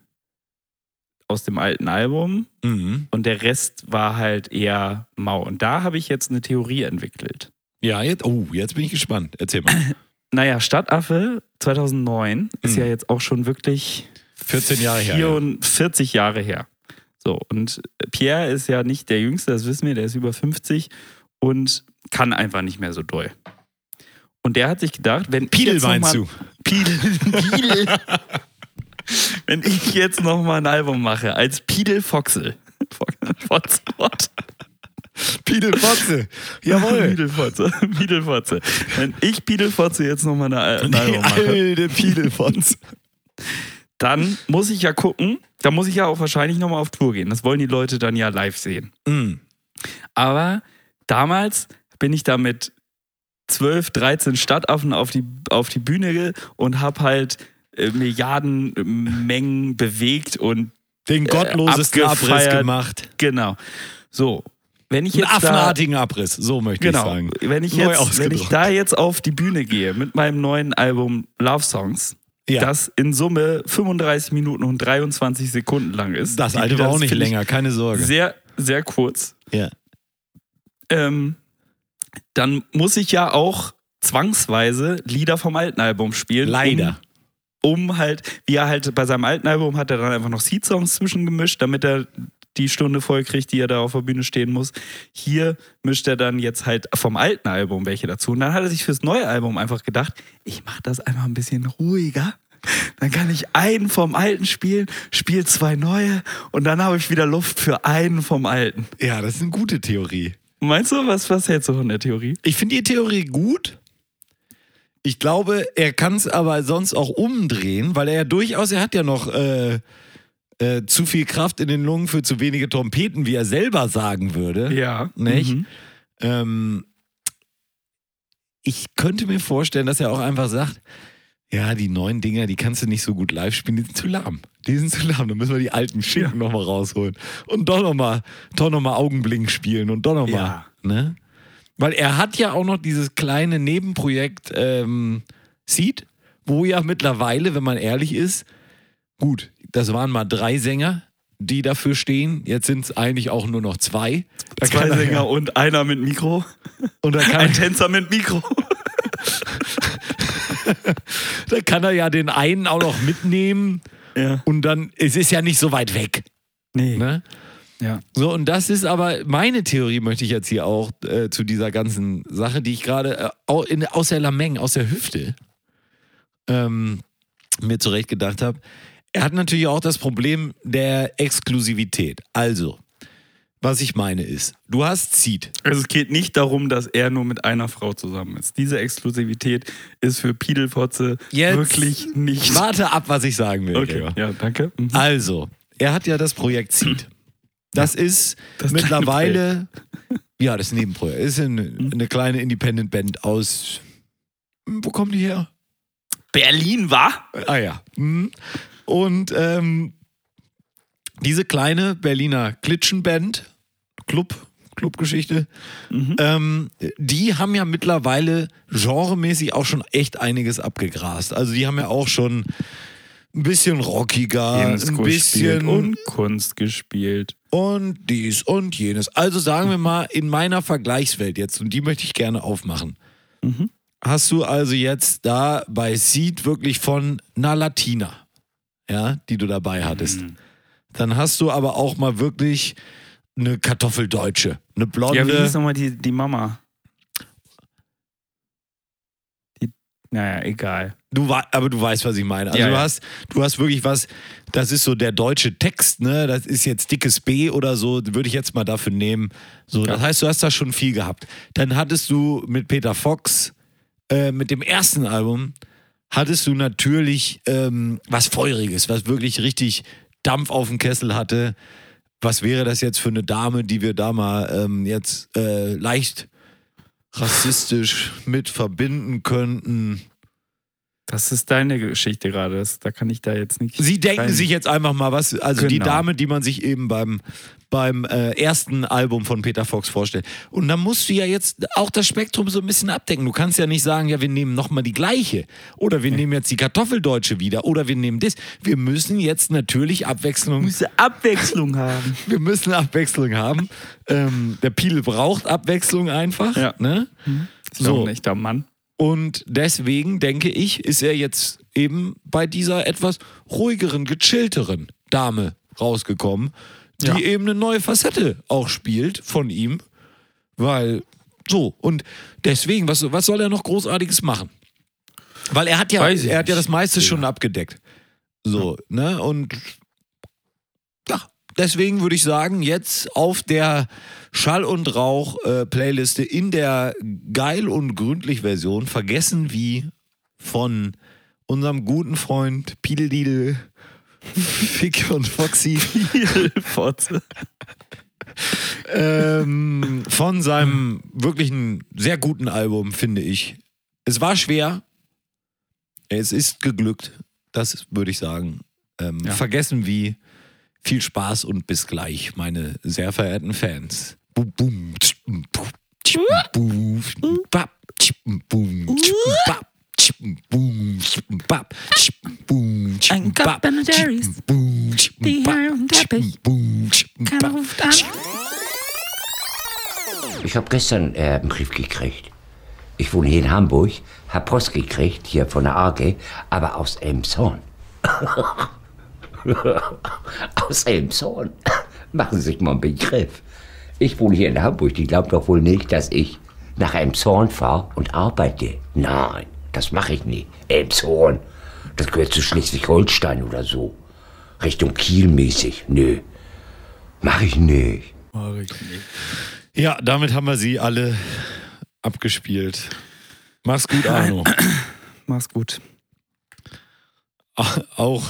aus dem alten Album. Mhm. Und der Rest war halt eher mau. Und da habe ich jetzt eine Theorie entwickelt. Ja, jetzt, oh, jetzt bin ich gespannt. Erzähl mal. Naja, Stadtaffe 2009 ist Hm. ja jetzt auch schon wirklich 14 Jahre her. Ja. 44 Jahre her. So, und Pierre ist ja nicht der Jüngste, das wissen wir, der ist über 50 und kann einfach nicht mehr so doll. Und der hat sich gedacht, wenn ich Piedel jetzt noch meinst mal, du? Piedel, Piedel. wenn ich jetzt noch mal ein Album mache als Piedel Foxel. Piedel Fotze. Jawohl. Piedelfotze. Piedelfotze. Wenn ich Piedelfotze jetzt nochmal eine, ein Album mache, alte Piedelfotze. Dann muss ich ja gucken, da muss ich ja auch wahrscheinlich nochmal auf Tour gehen. Das wollen die Leute dann ja live sehen. Mm. Aber damals bin ich da mit 12, 13 Stadtaffen auf die, auf die Bühne und habe halt äh, Milliardenmengen bewegt und Den gottlosesten Abriss abgefeiert. gemacht. genau. So, wenn ich Einen jetzt da, affenartigen Abriss, so möchte genau, ich sagen. wenn ich jetzt, wenn ich da jetzt auf die Bühne gehe mit meinem neuen Album Love Songs, Ja. das in Summe 35 Minuten und 23 Sekunden lang ist. Das alte war auch nicht länger, keine Sorge. Sehr, sehr kurz. Ja. ähm, dann muss ich ja auch zwangsweise Lieder vom alten Album spielen. Leider. Um, um halt, wie er halt bei seinem alten Album hat er dann einfach noch Seed-Songs zwischengemischt, damit er die Stunde voll kriegt, die er da auf der Bühne stehen muss. Hier mischt er dann jetzt halt vom alten Album welche dazu. Und dann hat er sich fürs neue Album einfach gedacht, ich mache das einfach ein bisschen ruhiger. Dann kann ich einen vom alten spielen, spiele zwei neue und dann habe ich wieder Luft für einen vom alten. ja, das ist eine gute Theorie. Meinst du, was, was hältst du von der Theorie? Ich finde die Theorie gut. Ich glaube, er kann es aber sonst auch umdrehen, weil er ja durchaus, er hat ja noch äh, äh, zu viel Kraft in den Lungen für zu wenige Trompeten, wie er selber sagen würde. Ja. Nicht? Mhm. Ähm, ich könnte mir vorstellen, dass er auch einfach sagt, ja, die neuen Dinger, die kannst du nicht so gut live spielen, die sind zu lahm. Die sind zu lahm, dann müssen wir die alten Schinken noch nochmal rausholen. Und doch nochmal doch noch mal Augenblink spielen und doch nochmal. Ja. Ne? Weil er hat ja auch noch dieses kleine Nebenprojekt ähm, Seed, wo ja mittlerweile, wenn man ehrlich ist, gut, das waren mal drei Sänger, die dafür stehen. Jetzt sind es eigentlich auch nur noch zwei. Da Zwei er- Sänger und einer mit Mikro. Und da kann, Ein Tänzer mit Mikro. da kann er ja den einen auch noch mitnehmen. Ja. Und dann, es ist ja nicht so weit weg. Nee. Ne? Ja. So, und das ist aber meine Theorie, möchte ich jetzt hier auch äh, zu dieser ganzen Sache, die ich gerade äh, in- aus der Lameng, aus der Hüfte ähm, mir zurechtgedacht habe. Er hat natürlich auch das Problem der Exklusivität. Also, was ich meine ist, du hast Seed. Also es geht nicht darum, dass er nur mit einer Frau zusammen ist. Diese Exklusivität ist für Piedelfotze Jetzt wirklich nicht. Warte ab, was ich sagen will. Okay, ja, danke. Mhm. Also, er hat ja das Projekt Seed. Das ist Das mittlerweile, ja, das Nebenprojekt. Ist eine, Mhm. eine kleine Independent Band aus, wo kommen die her? Berlin war? Ah ja. Hm. Und ähm, diese kleine Berliner Klitschenband, Club, Clubgeschichte, Mhm. ähm, die haben ja mittlerweile genremäßig auch schon echt einiges abgegrast. Also die haben ja auch schon ein bisschen rockiger, ein Disco bisschen und Kunst gespielt. und dies und jenes. Also sagen wir mal, in meiner Vergleichswelt jetzt, und die möchte ich gerne aufmachen, Mhm. hast du also jetzt da bei Seed wirklich von einer Latina, ja, die du dabei hattest. Mhm. Dann hast du aber auch mal wirklich eine Kartoffeldeutsche, eine blonde. Ja, wie hieß nochmal die, die Mama? Die, naja, egal. Du aber du weißt, was ich meine. Also Ja, du ja. hast, du hast wirklich was, das ist so der deutsche Text, ne? Das ist jetzt dickes B oder so, würde ich jetzt mal dafür nehmen. So, das heißt, du hast da schon viel gehabt. Dann hattest du mit Peter Fox, äh, mit dem ersten Album, hattest du natürlich ähm, was Feuriges, was wirklich richtig Dampf auf dem Kessel hatte. Was wäre das jetzt für eine Dame, die wir da mal ähm, jetzt äh, leicht rassistisch mit verbinden könnten? Das ist deine Geschichte gerade. Das- Da kann ich da jetzt nicht. Sie denken rein- sich jetzt einfach mal was, also die Genau. Dame, die man sich eben beim, beim äh, ersten Album von Peter Fox vorstellt. Und dann musst du ja jetzt auch das Spektrum so ein bisschen abdecken. Du kannst ja nicht sagen, ja, wir nehmen nochmal die gleiche. Oder wir nehmen jetzt die Kartoffeldeutsche wieder. Oder wir nehmen das. Wir müssen jetzt natürlich Abwechslung, Müsse Abwechslung haben. wir müssen Abwechslung haben. ähm, der Piel braucht Abwechslung einfach. Ja. Ne? Ist So. ein echter Mann. Und deswegen denke ich, ist er jetzt eben bei dieser etwas ruhigeren, gechillteren Dame rausgekommen, die Ja. eben eine neue Facette auch spielt von ihm. Weil, so, und deswegen, was, was soll er noch Großartiges machen? Weil er hat ja, er hat ja das meiste schon abgedeckt. So, ne? Und ja, deswegen würde ich sagen, jetzt auf der Schall und Rauch äh, Playliste in der geil und gründlich Version vergessen wie von unserem guten Freund Piedeldidel Fick und Foxy. Fotze. ähm, von seinem wirklich einen sehr guten Album, finde ich. Es war schwer. Es ist geglückt. Das würde ich sagen. Ähm, Ja. Vergessen wie. Viel Spaß und bis gleich, meine sehr verehrten Fans. Boom, boom, tsch, boom, tsch, boom, bap, tsch, boom, tsch, bap, tsch, boom, tsch, bap, tsch, boom, tsch, Ein bap, Kopf Ben tsch, Jerry's. Die Herren im Teppich. Keiner ruft an. Ich habe gestern äh, einen Brief gekriegt. Ich wohne hier in Hamburg, hab Post gekriegt, hier von der AG, aber aus Elmshorn. aus Elmshorn. Machen Sie sich mal einen Begriff. Ich wohne hier in Hamburg, die glaubt doch wohl nicht, dass ich nach Elmshorn fahre und arbeite. Nein, das mache ich nicht. Elmshorn, das gehört zu Schleswig-Holstein oder so. Richtung Kiel mäßig. Nö, mach ich nicht. Ja, damit haben wir sie alle abgespielt. Mach's gut, Arno. Mach's gut. Auch,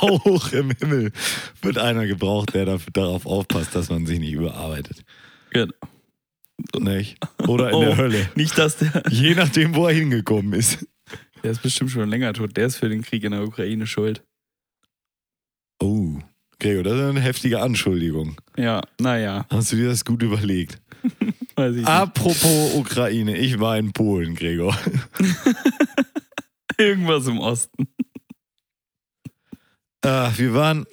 auch im Himmel wird einer gebraucht, der dafür, darauf aufpasst, dass man sich nicht überarbeitet. Genau. Nicht? Oder in Oh, der Hölle. Nicht, dass der. Je nachdem, wo er hingekommen ist. Der ist bestimmt schon länger tot. Der ist für den Krieg in der Ukraine schuld. Oh, Gregor, das ist eine heftige Anschuldigung. Ja, naja. Hast du dir das gut überlegt? Weiß ich nicht. Apropos Ukraine, ich war in Polen, Gregor. Irgendwas im Osten. Ah, wir waren.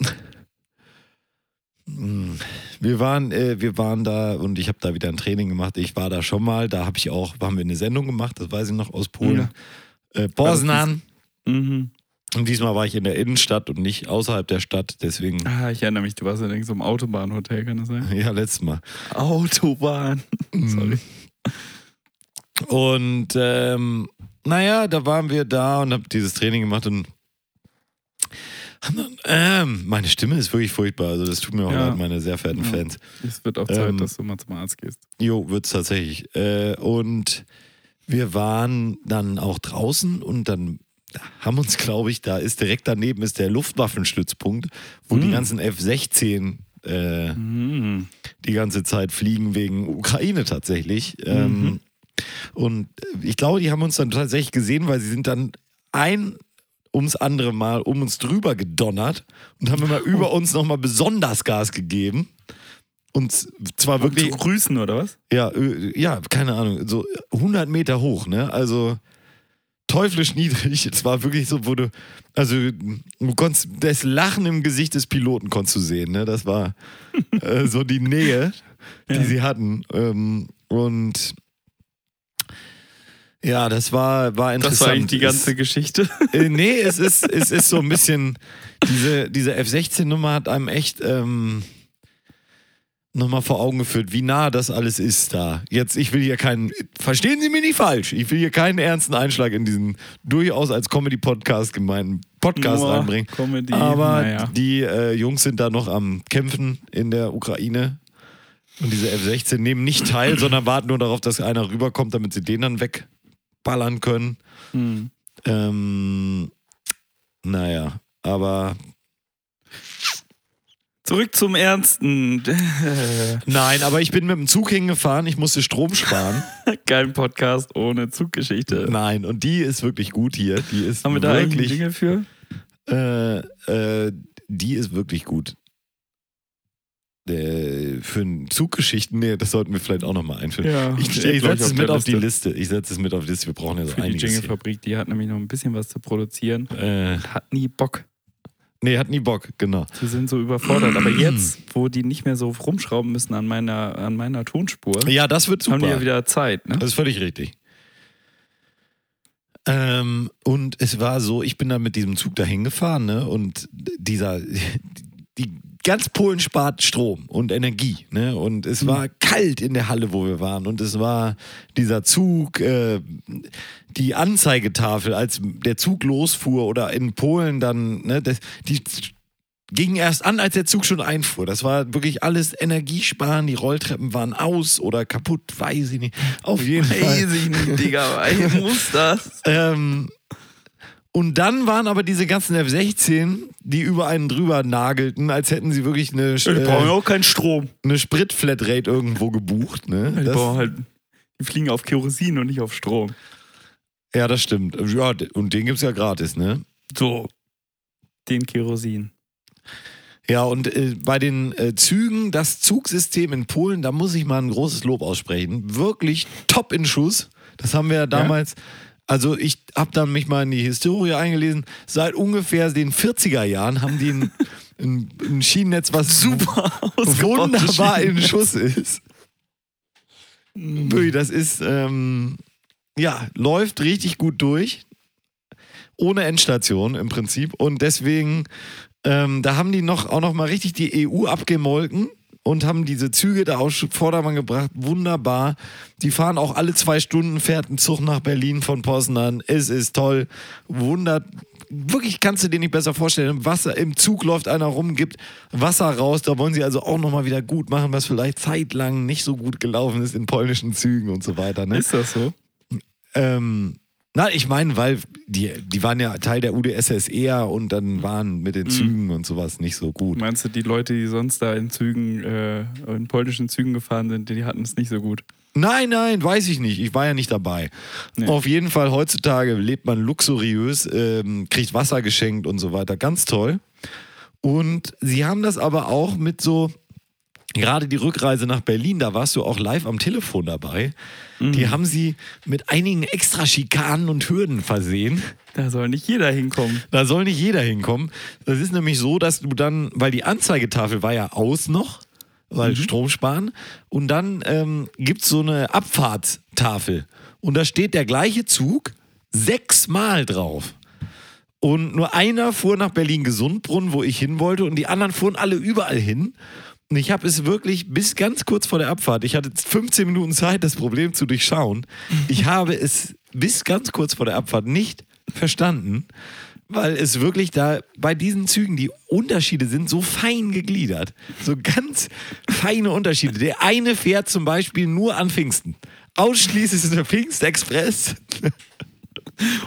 Hm, Wir waren, äh, wir waren da und ich habe da wieder ein Training gemacht. Ich war da schon mal, da habe ich auch, haben wir eine Sendung gemacht, das weiß ich noch aus Polen. Äh, Poznan. Mhm. Und diesmal war ich in der Innenstadt und nicht außerhalb der Stadt, deswegen. Ah, ich erinnere mich, du warst ja in so einem Autobahnhotel, kann das sein? Ja, letztes Mal. Autobahn. Sorry. Und ähm, naja, da waren wir da und hab dieses Training gemacht und ähm, meine Stimme ist wirklich furchtbar. Also das tut mir auch Ja. leid, meine sehr verehrten Ja. Fans. Es wird auch Zeit, Ähm, dass du mal zum Arzt gehst. Jo, wird's tatsächlich. Äh, und wir waren dann auch draußen und dann haben uns, glaube ich, da ist direkt daneben ist der Luftwaffenstützpunkt, wo die Mm. ganzen F-16 äh, Mhm. die ganze Zeit fliegen wegen Ukraine tatsächlich. Ähm, Mhm. Und ich glaube, die haben uns dann tatsächlich gesehen, weil sie sind dann ein ums andere Mal um uns drüber gedonnert und haben immer über uns nochmal besonders Gas gegeben. Und zwar Um wirklich zu grüßen, oder was? ja, ö- ja, keine Ahnung, so 100 Meter hoch, ne? Also teuflisch niedrig. Es war wirklich so, wo du, also du konntest, das Lachen im Gesicht des Piloten konntest du sehen, ne? Das war äh, so die Nähe, die Ja. sie hatten. Ähm, und ja, das war, war interessant. Das war eigentlich die Es- ganze Geschichte. äh, nee, es ist, es ist so ein bisschen, diese, diese F-16-Nummer hat einem echt ähm, nochmal vor Augen geführt, wie nah das alles ist da. Jetzt, ich will hier keinen, verstehen Sie mich nicht falsch, ich will hier keinen ernsten Einschlag in diesen durchaus als Comedy-Podcast gemeinten Podcast Nur reinbringen. Comedy, Aber naja. die äh, Jungs sind da noch am Kämpfen in der Ukraine. Und diese F-16 nehmen nicht teil, sondern warten nur darauf, dass einer rüberkommt, damit sie den dann wegballern können. Hm. Ähm, naja, aber Zurück zum Ernsten. nein, aber ich bin mit dem Zug hingefahren, ich musste Strom sparen. Kein Podcast ohne Zuggeschichte. nein, und die ist wirklich gut hier. Die ist Haben wir da eigentlich wirklich, Jingle für? äh, äh, die ist wirklich gut. Äh, für einen Zuggeschichten, nee, das sollten wir vielleicht auch nochmal einführen. Ja, Ich, ich setze es mit auf die Liste. Ich setze es mit auf die Liste. Wir brauchen ja so die einiges. Hier. Jingle-Fabrik, die hat nämlich noch ein bisschen was zu produzieren. Äh, Hat nie Bock. nee, hat nie Bock, genau. Sie sind so überfordert. Aber jetzt, wo die nicht mehr so rumschrauben müssen an meiner, an meiner Tonspur, Ja, das wird super. haben die ja wieder Zeit. Ne? Das ist völlig richtig. Ähm, und es war so, ich bin da mit diesem Zug dahin gefahren, ne? Und dieser, die ganz Polen spart Strom und Energie, ne? Und es war kalt in der Halle, wo wir waren. Und es war dieser Zug, äh, die Anzeigetafel, als der Zug losfuhr oder in Polen dann, ne? Das, die ging erst an, als der Zug schon einfuhr. Das war wirklich alles Energiesparen. Die Rolltreppen waren aus oder kaputt, weiß ich nicht. Auf jeden Fall. Weiß ich nicht, Digga. Ey, muss das? Ähm, Und dann waren aber diese ganzen F-16, die über einen drüber nagelten, als hätten sie wirklich eine, Die brauchen äh, auch keinen Strom. eine Spritflatrate irgendwo gebucht. Ne? Die, Das, brauchen halt, die fliegen auf Kerosin und nicht auf Strom. ja, das stimmt. Ja, und den gibt es ja gratis, ne? So. Den Kerosin. Ja, und äh, bei den äh, Zügen, das Zugsystem in Polen, da muss ich mal ein großes Lob aussprechen. Wirklich top in Schuss. Das haben wir ja damals. Also ich habe dann mich mal in die Historie eingelesen. Seit ungefähr den 40er Jahren haben die ein, ein, ein Schienennetz, was super wunderbar in Schuss ist. Wirklich, das ist, ähm, ja, läuft richtig gut durch. Ohne Endstation im Prinzip. Und deswegen, ähm, da haben die noch, auch noch mal richtig die EU abgemolken und haben diese Züge da auf Vordermann gebracht. Wunderbar. Die fahren auch alle zwei Stunden, fährt ein Zug nach Berlin von Poznan. Es ist toll. Wunder. Wirklich kannst du dir nicht besser vorstellen. Wasser im Zug läuft einer rum, gibt Wasser raus. Da wollen sie also auch nochmal wieder gut machen, was vielleicht zeitlang nicht so gut gelaufen ist in polnischen Zügen und so weiter. Ne? Ist das so? Ähm, na, ich meine, weil die, die waren ja Teil der UdSSR und dann waren mit den Zügen und sowas nicht so gut. Meinst du, die Leute, die sonst da in Zügen, äh, in polnischen Zügen gefahren sind, die hatten es nicht so gut? Nein, nein, weiß ich nicht. Ich war ja nicht dabei. Nee. Auf jeden Fall, heutzutage lebt man luxuriös, ähm, kriegt Wasser geschenkt und so weiter. Ganz toll. Und sie haben das aber auch mit so, gerade die Rückreise nach Berlin, da warst du auch live am Telefon dabei. Die haben sie mit einigen extra Schikanen und Hürden versehen. Da soll nicht jeder hinkommen. Da soll nicht jeder hinkommen. Das ist nämlich so, dass du dann, weil die Anzeigetafel war ja aus noch, weil Strom sparen, und dann ähm, gibt es so eine Abfahrtstafel. Und da steht der gleiche Zug sechsmal drauf. Und nur einer fuhr nach Berlin-Gesundbrunnen, wo ich hin wollte, und die anderen fuhren alle überall hin. Ich habe es wirklich bis ganz kurz vor der Abfahrt, ich hatte 15 Minuten Zeit, das Problem zu durchschauen. Ich habe es bis ganz kurz vor der Abfahrt nicht verstanden, weil es wirklich da bei diesen Zügen die Unterschiede sind so fein gegliedert. So ganz feine Unterschiede. Der eine fährt zum Beispiel nur an Pfingsten. Ausschließlich ist der Pfingstexpress.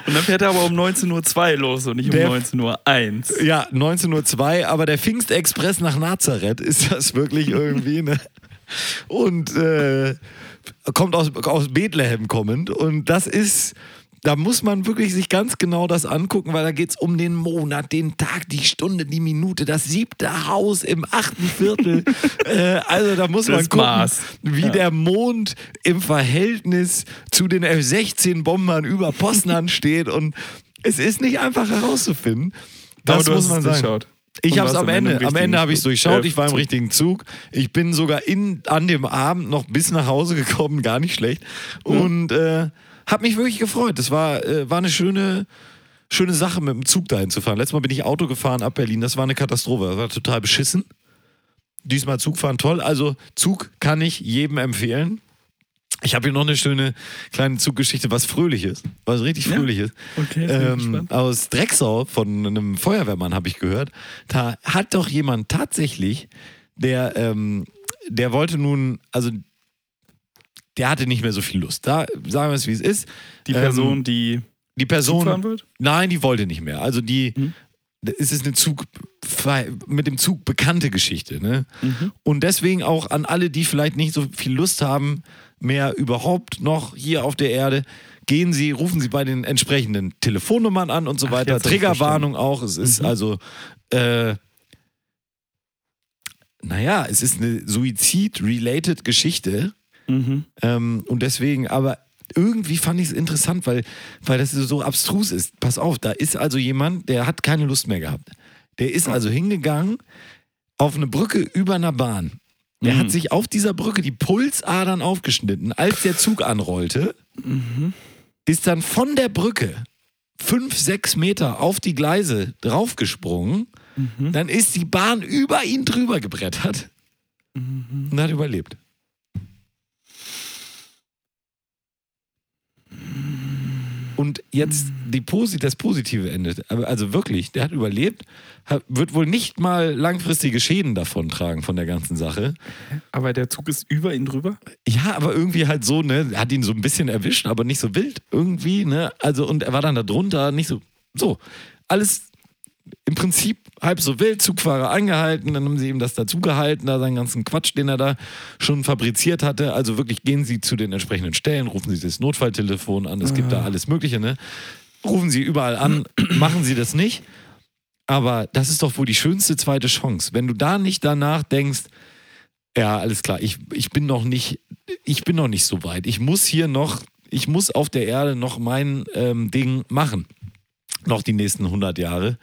Und dann fährt er aber um 19.02 Uhr los und nicht um Der- 19.01 Uhr. Ja, 19.02 Uhr, aber der Pfingstexpress nach Nazareth ist das wirklich irgendwie, ne? Und äh, kommt aus, aus Bethlehem kommend. Und das ist, da muss man wirklich sich ganz genau das angucken, weil da geht es um den Monat, den Tag, die Stunde, die Minute, das siebte Haus im achten Viertel. äh, also da muss man Das gucken, Maß. wie Ja. der Mond im Verhältnis zu den F-16-Bombern über Poznan steht. Und es ist nicht einfach herauszufinden. Das muss man sagen. durchschaut. Ich habe es am Ende Am Ende habe ich es durchschaut. Ich war im richtigen Zug. Ich bin sogar in, an dem Abend noch bis nach Hause gekommen, gar nicht schlecht. Und äh, habe mich wirklich gefreut. Das war, äh, war eine schöne, schöne Sache, mit dem Zug dahin zu fahren. Letztes Mal bin ich Auto gefahren ab Berlin. Das war eine Katastrophe. Das war total beschissen. Diesmal Zugfahren toll. Also Zug kann ich jedem empfehlen. Ich habe hier noch eine schöne kleine Zuggeschichte, was Fröhliches, was richtig Ja? Fröhliches. Okay, ähm, aus Drecksau von einem Feuerwehrmann habe ich gehört. Da hat doch jemand tatsächlich, der, ähm, der wollte nun, also der hatte nicht mehr so viel Lust. Da sagen wir es, wie es ist. Die Ähm, Person, die die Person, wird? nein, die wollte nicht mehr. Also die, Mhm. es ist eine Zug, mit dem Zug bekannte Geschichte. Ne? Mhm. Und deswegen auch an alle, die vielleicht nicht so viel Lust haben, mehr überhaupt noch hier auf der Erde, gehen Sie, rufen Sie bei den entsprechenden Telefonnummern an und so Ach, weiter. Triggerwarnung auch. Es ist Mhm. also, äh, naja, es ist eine Suizid-related Geschichte. Mhm. Ähm, und deswegen, aber irgendwie fand ich es interessant, weil, weil das so abstrus ist. Pass auf, da ist also jemand, der hat keine Lust mehr gehabt. Der ist also hingegangen auf eine Brücke über einer Bahn. Der Mhm. hat sich auf dieser Brücke die Pulsadern aufgeschnitten. Als der Zug anrollte, Mhm. ist dann von der Brücke fünf, sechs Meter auf die Gleise draufgesprungen. Mhm. Dann ist die Bahn über ihn drüber gebrettert Mhm. und hat überlebt. Und jetzt die Posi das positive Ende. Also wirklich, der hat überlebt, hat, wird wohl nicht mal langfristige Schäden davon tragen von der ganzen Sache. Aber der Zug ist über ihn drüber? Ja, aber irgendwie halt so, ne, hat ihn so ein bisschen erwischt, aber nicht so wild irgendwie, ne? Also und er war dann da drunter, nicht so So, alles im Prinzip halb so wild, Zugfahrer angehalten, dann haben sie ihm das dazugehalten, da seinen ganzen Quatsch, den er da schon fabriziert hatte. Also wirklich gehen Sie zu den entsprechenden Stellen, rufen Sie das Notfalltelefon an, es gibt da alles Mögliche, ne? Rufen Sie überall an, machen Sie das nicht. Aber das ist doch wohl die schönste zweite Chance. Wenn du da nicht danach denkst, ja, alles klar, ich, ich bin noch nicht, ich bin noch nicht so weit. Ich muss hier noch, ich muss auf der Erde noch mein ähm, Ding machen. Noch die nächsten 100 Jahre.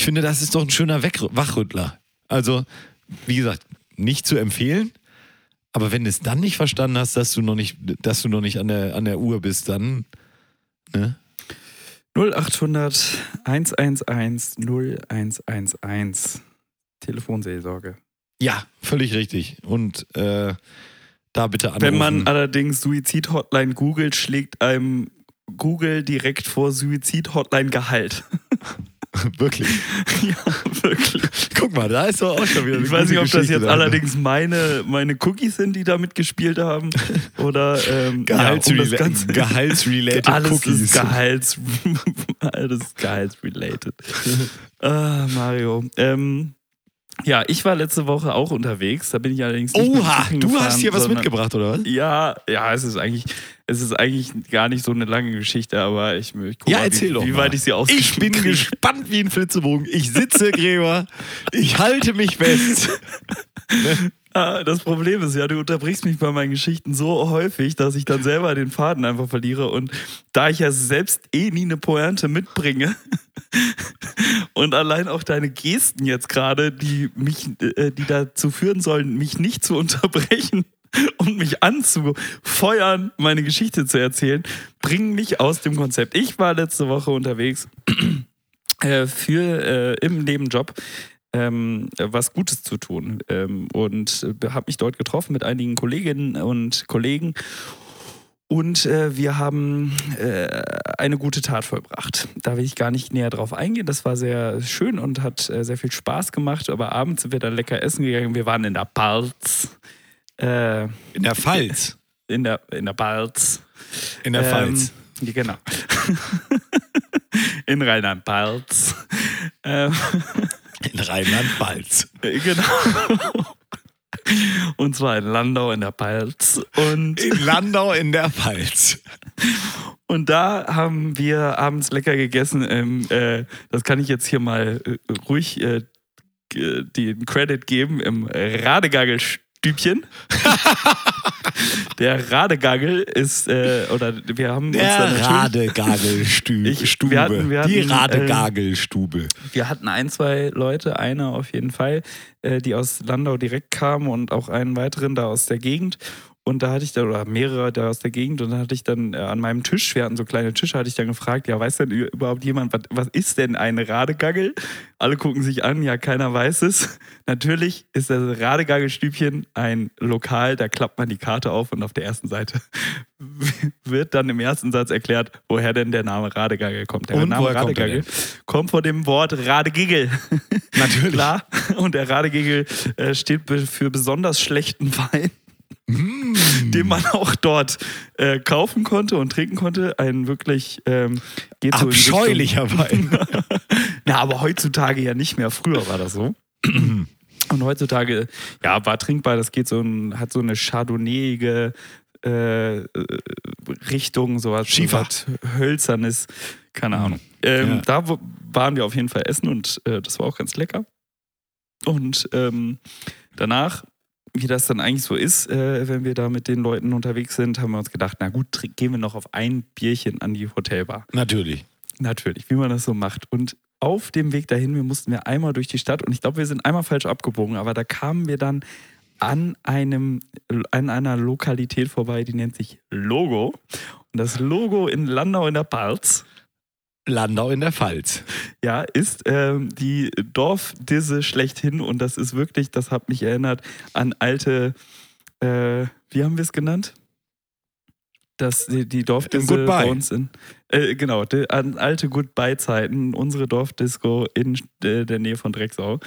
Ich finde, das ist doch ein schöner Weg Wachrüttler. Also, wie gesagt, nicht zu empfehlen. Aber wenn du es dann nicht verstanden hast, dass du noch nicht, dass du noch nicht an der, an der Uhr bist, dann, ne? 0800 111 0111. Telefonseelsorge. Ja, völlig richtig. Und äh, da bitte anrufen. Wenn man allerdings Suizid-Hotline googelt, schlägt einem Google direkt vor Suizid-Hotline Gehalt. Wirklich. ja, wirklich. Guck mal, da ist doch auch schon wieder eine Ich weiß nicht, ob das Geschichte jetzt dahinter. allerdings meine, meine Cookies sind, die da mitgespielt haben. Oder ähm, ja, um das Ganze. Gehaltsrelated Alles Cookies. ist Gehalts, alles ist gehaltsrelated. ah, Mario. Ähm, ja, ich war letzte Woche auch unterwegs. Da bin ich allerdings nicht Oha, du gefahren, hast hier was mitgebracht, oder was? Ja, ja, es ist eigentlich, es ist eigentlich gar nicht so eine lange Geschichte, aber ich, ich guck Ja, mal, erzähl wie, doch wie weit ich sie Ich bin kriege. gespannt wie ein Flitzebogen. Ich sitze, Gräber. Ich halte mich fest. Ah, das Problem ist ja, du unterbrichst mich bei meinen Geschichten so häufig, dass ich dann selber den Faden einfach verliere. Und da ich ja selbst eh nie eine Pointe mitbringe und allein auch deine Gesten jetzt gerade, die mich, äh, die dazu führen sollen, mich nicht zu unterbrechen und mich anzufeuern, meine Geschichte zu erzählen, bringen mich aus dem Konzept. Ich war letzte Woche unterwegs äh, für äh, im Nebenjob ähm, was Gutes zu tun ähm, und äh, habe mich dort getroffen mit einigen Kolleginnen und Kollegen und äh, wir haben äh, eine gute Tat vollbracht. Da will ich gar nicht näher drauf eingehen. Das war sehr schön und hat äh, sehr viel Spaß gemacht. Aber abends sind wir dann lecker essen gegangen. Wir waren in der Balz. Äh, In der Pfalz. in der, in der Balz. In der Pfalz. Ähm, genau. in Rheinland-Pfalz. In Rheinland-Pfalz. Äh, Genau. Und zwar in Landau in der Pfalz. Und, In Landau in der Pfalz. und da haben wir abends lecker gegessen. Ähm, äh, das kann ich jetzt hier mal äh, ruhig äh, den Credit geben im Radegaggelstübchen. Der Radegagel ist, äh, oder wir haben uns dann Der Radegagelstube. Wir hatten- wir Die hatten, äh, Radegagelstube. Wir hatten ein, zwei Leute, einer auf jeden Fall, äh, die aus Landau direkt kamen und auch einen weiteren da aus der Gegend. Und da hatte ich dann, oder mehrere da aus der Gegend, und da hatte ich dann äh, an meinem Tisch, wir hatten so kleine Tische, hatte ich dann gefragt, ja, weiß denn überhaupt jemand, was, was ist denn eine Radegaggel? Alle gucken sich an, ja, keiner weiß es. Natürlich ist das Radegaggelstübchen ein Lokal, da klappt man die Karte auf und auf der ersten Seite wird dann im ersten Satz erklärt, woher denn der Name Radegaggel kommt. Der Und Name woher kommt Radegaggel kommt von dem Wort Radegigel. Natürlich. Klar. Und der Radegigel äh, steht für besonders schlechten Wein, Mm. den man auch dort äh, kaufen konnte und trinken konnte. Ein wirklich ähm, geht so Abscheulicher Wein. Na, aber heutzutage ja nicht mehr. Früher war das so. Und heutzutage, ja, war trinkbar. Das geht so ein, hat so eine chardonnayige äh, äh, Richtung, so was, so Schiefer. was hölzernes, keine Ahnung. Ähm, Ja. Da waren wir auf jeden Fall essen und äh, das war auch ganz lecker. Und ähm, danach, wie das dann eigentlich so ist, äh, wenn wir da mit den Leuten unterwegs sind, haben wir uns gedacht, na gut, gehen wir noch auf ein Bierchen an die Hotelbar. Natürlich. Natürlich, wie man das so macht. Und auf dem Weg dahin, wir mussten wir einmal durch die Stadt und ich glaube, wir sind einmal falsch abgebogen, aber da kamen wir dann an einem, an einer Lokalität vorbei, die nennt sich Logo. Und das Logo in Landau in der Pfalz, Landau in der Pfalz. ja, ist ähm, die Dorfdisse schlechthin und das ist wirklich, das hat mich erinnert an alte, äh, wie haben wir es genannt? Das, die, die Dorfdisse Goodbye. bei uns in, äh, genau, die, an alte Goodbye-Zeiten, unsere Dorfdisco in äh, der Nähe von Drecksau.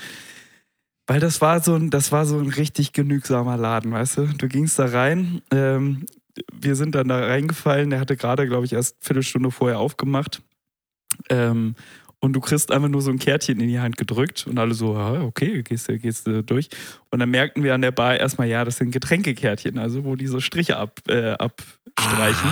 Weil das war so ein, das war so ein richtig genügsamer Laden, weißt du? Du gingst da rein, ähm, wir sind dann da reingefallen, der hatte gerade, glaube ich, erst eine Viertelstunde vorher aufgemacht. Ähm, und du kriegst einfach nur so ein Kärtchen in die Hand gedrückt und alle so, ja, okay, gehst du gehst du durch. Und dann merkten wir an der Bar erstmal, ja, das sind Getränkekärtchen, also wo die so Striche ab, äh, abstreichen.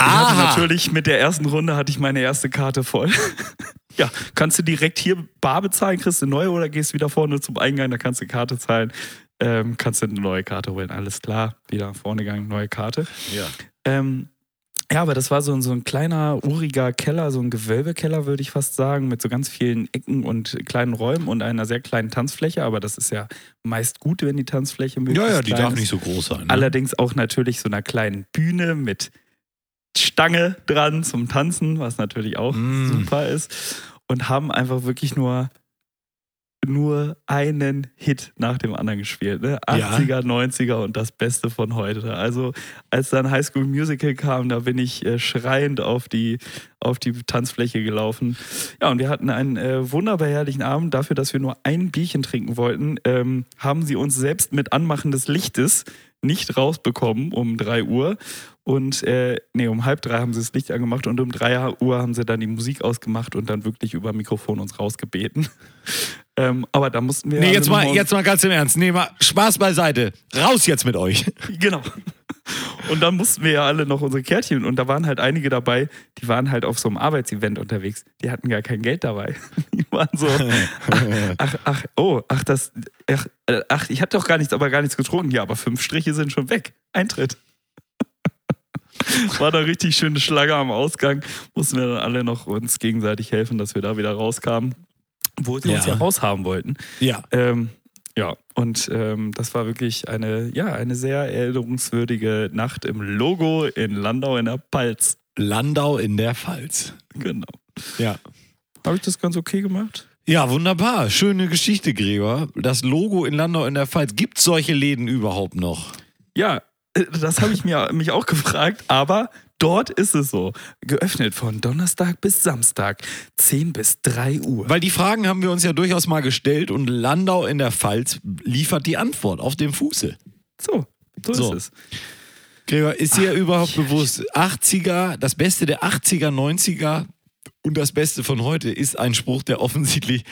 Ich hatte Aha. natürlich mit der ersten Runde hatte ich meine erste Karte voll. ja, kannst du direkt hier bar bezahlen, kriegst du eine neue oder gehst wieder vorne zum Eingang, da kannst du Karte zahlen, ähm, kannst du eine neue Karte holen. Alles klar, wieder vorne gegangen, neue Karte. Ja. Ähm, ja, aber das war so, ein- so ein kleiner, uriger Keller, so ein Gewölbekeller, würde ich fast sagen, mit so ganz vielen Ecken und kleinen Räumen und einer sehr kleinen Tanzfläche. Aber das ist ja meist gut, wenn die Tanzfläche möglichst Ja, ja, die darf ist. nicht so groß sein. Ne? Allerdings auch natürlich so einer kleinen Bühne mit Stange dran zum Tanzen, was natürlich auch Mm. super ist. Und haben einfach wirklich nur, nur einen Hit nach dem anderen gespielt. Ne? Ja. 80er, 90er und das Beste von heute. Also als dann High School Musical kam, da bin ich äh, schreiend auf die, auf die Tanzfläche gelaufen. Ja, und wir hatten einen äh, wunderbar herrlichen Abend. Dafür, dass wir nur ein Bierchen trinken wollten, ähm, haben sie uns selbst mit Anmachen des Lichtes nicht rausbekommen um 3 Uhr. Und äh, nee, um halb drei haben sie das Licht angemacht und um 3 Uhr haben sie dann die Musik ausgemacht und dann wirklich über Mikrofon uns rausgebeten. ähm, aber da mussten wir. Nee, jetzt mal, jetzt mal ganz im Ernst. Nee, mal Spaß beiseite. Raus jetzt mit euch. Genau. Und dann mussten wir ja alle noch unsere Kärtchen und da waren halt einige dabei, die waren halt auf so einem Arbeitsevent unterwegs. Die hatten gar kein Geld dabei. Die waren so, ach, ach, oh, ach, das, ach, äh, ach, ich hatte doch gar nichts, aber gar nichts getrunken. Ja, aber fünf Striche sind schon weg. Eintritt. War da richtig schöne Schlange am Ausgang. Mussten wir dann alle noch uns gegenseitig helfen, dass wir da wieder rauskamen, wo sie uns Ja. ja raushaben wollten. Ja. Ähm, ja, und ähm, das war wirklich eine, ja, eine sehr erinnerungswürdige Nacht im Logo in Landau in der Palz. Landau in der Pfalz. Genau. Ja. Habe ich das ganz okay gemacht? Ja, wunderbar. Schöne Geschichte, Gregor. Das Logo in Landau in der Pfalz. Gibt es solche Läden überhaupt noch? Ja, das habe ich mir, mich auch gefragt, aber dort ist es so. Geöffnet von Donnerstag bis Samstag, 10 bis 3 Uhr. Weil die Fragen haben wir uns ja durchaus mal gestellt und Landau in der Pfalz liefert die Antwort auf dem Fuße. So, so, So. ist es. Gregor, ist dir überhaupt bewusst, 80er, das Beste der 80er, 90er und das Beste von heute ist ein Spruch, der offensichtlich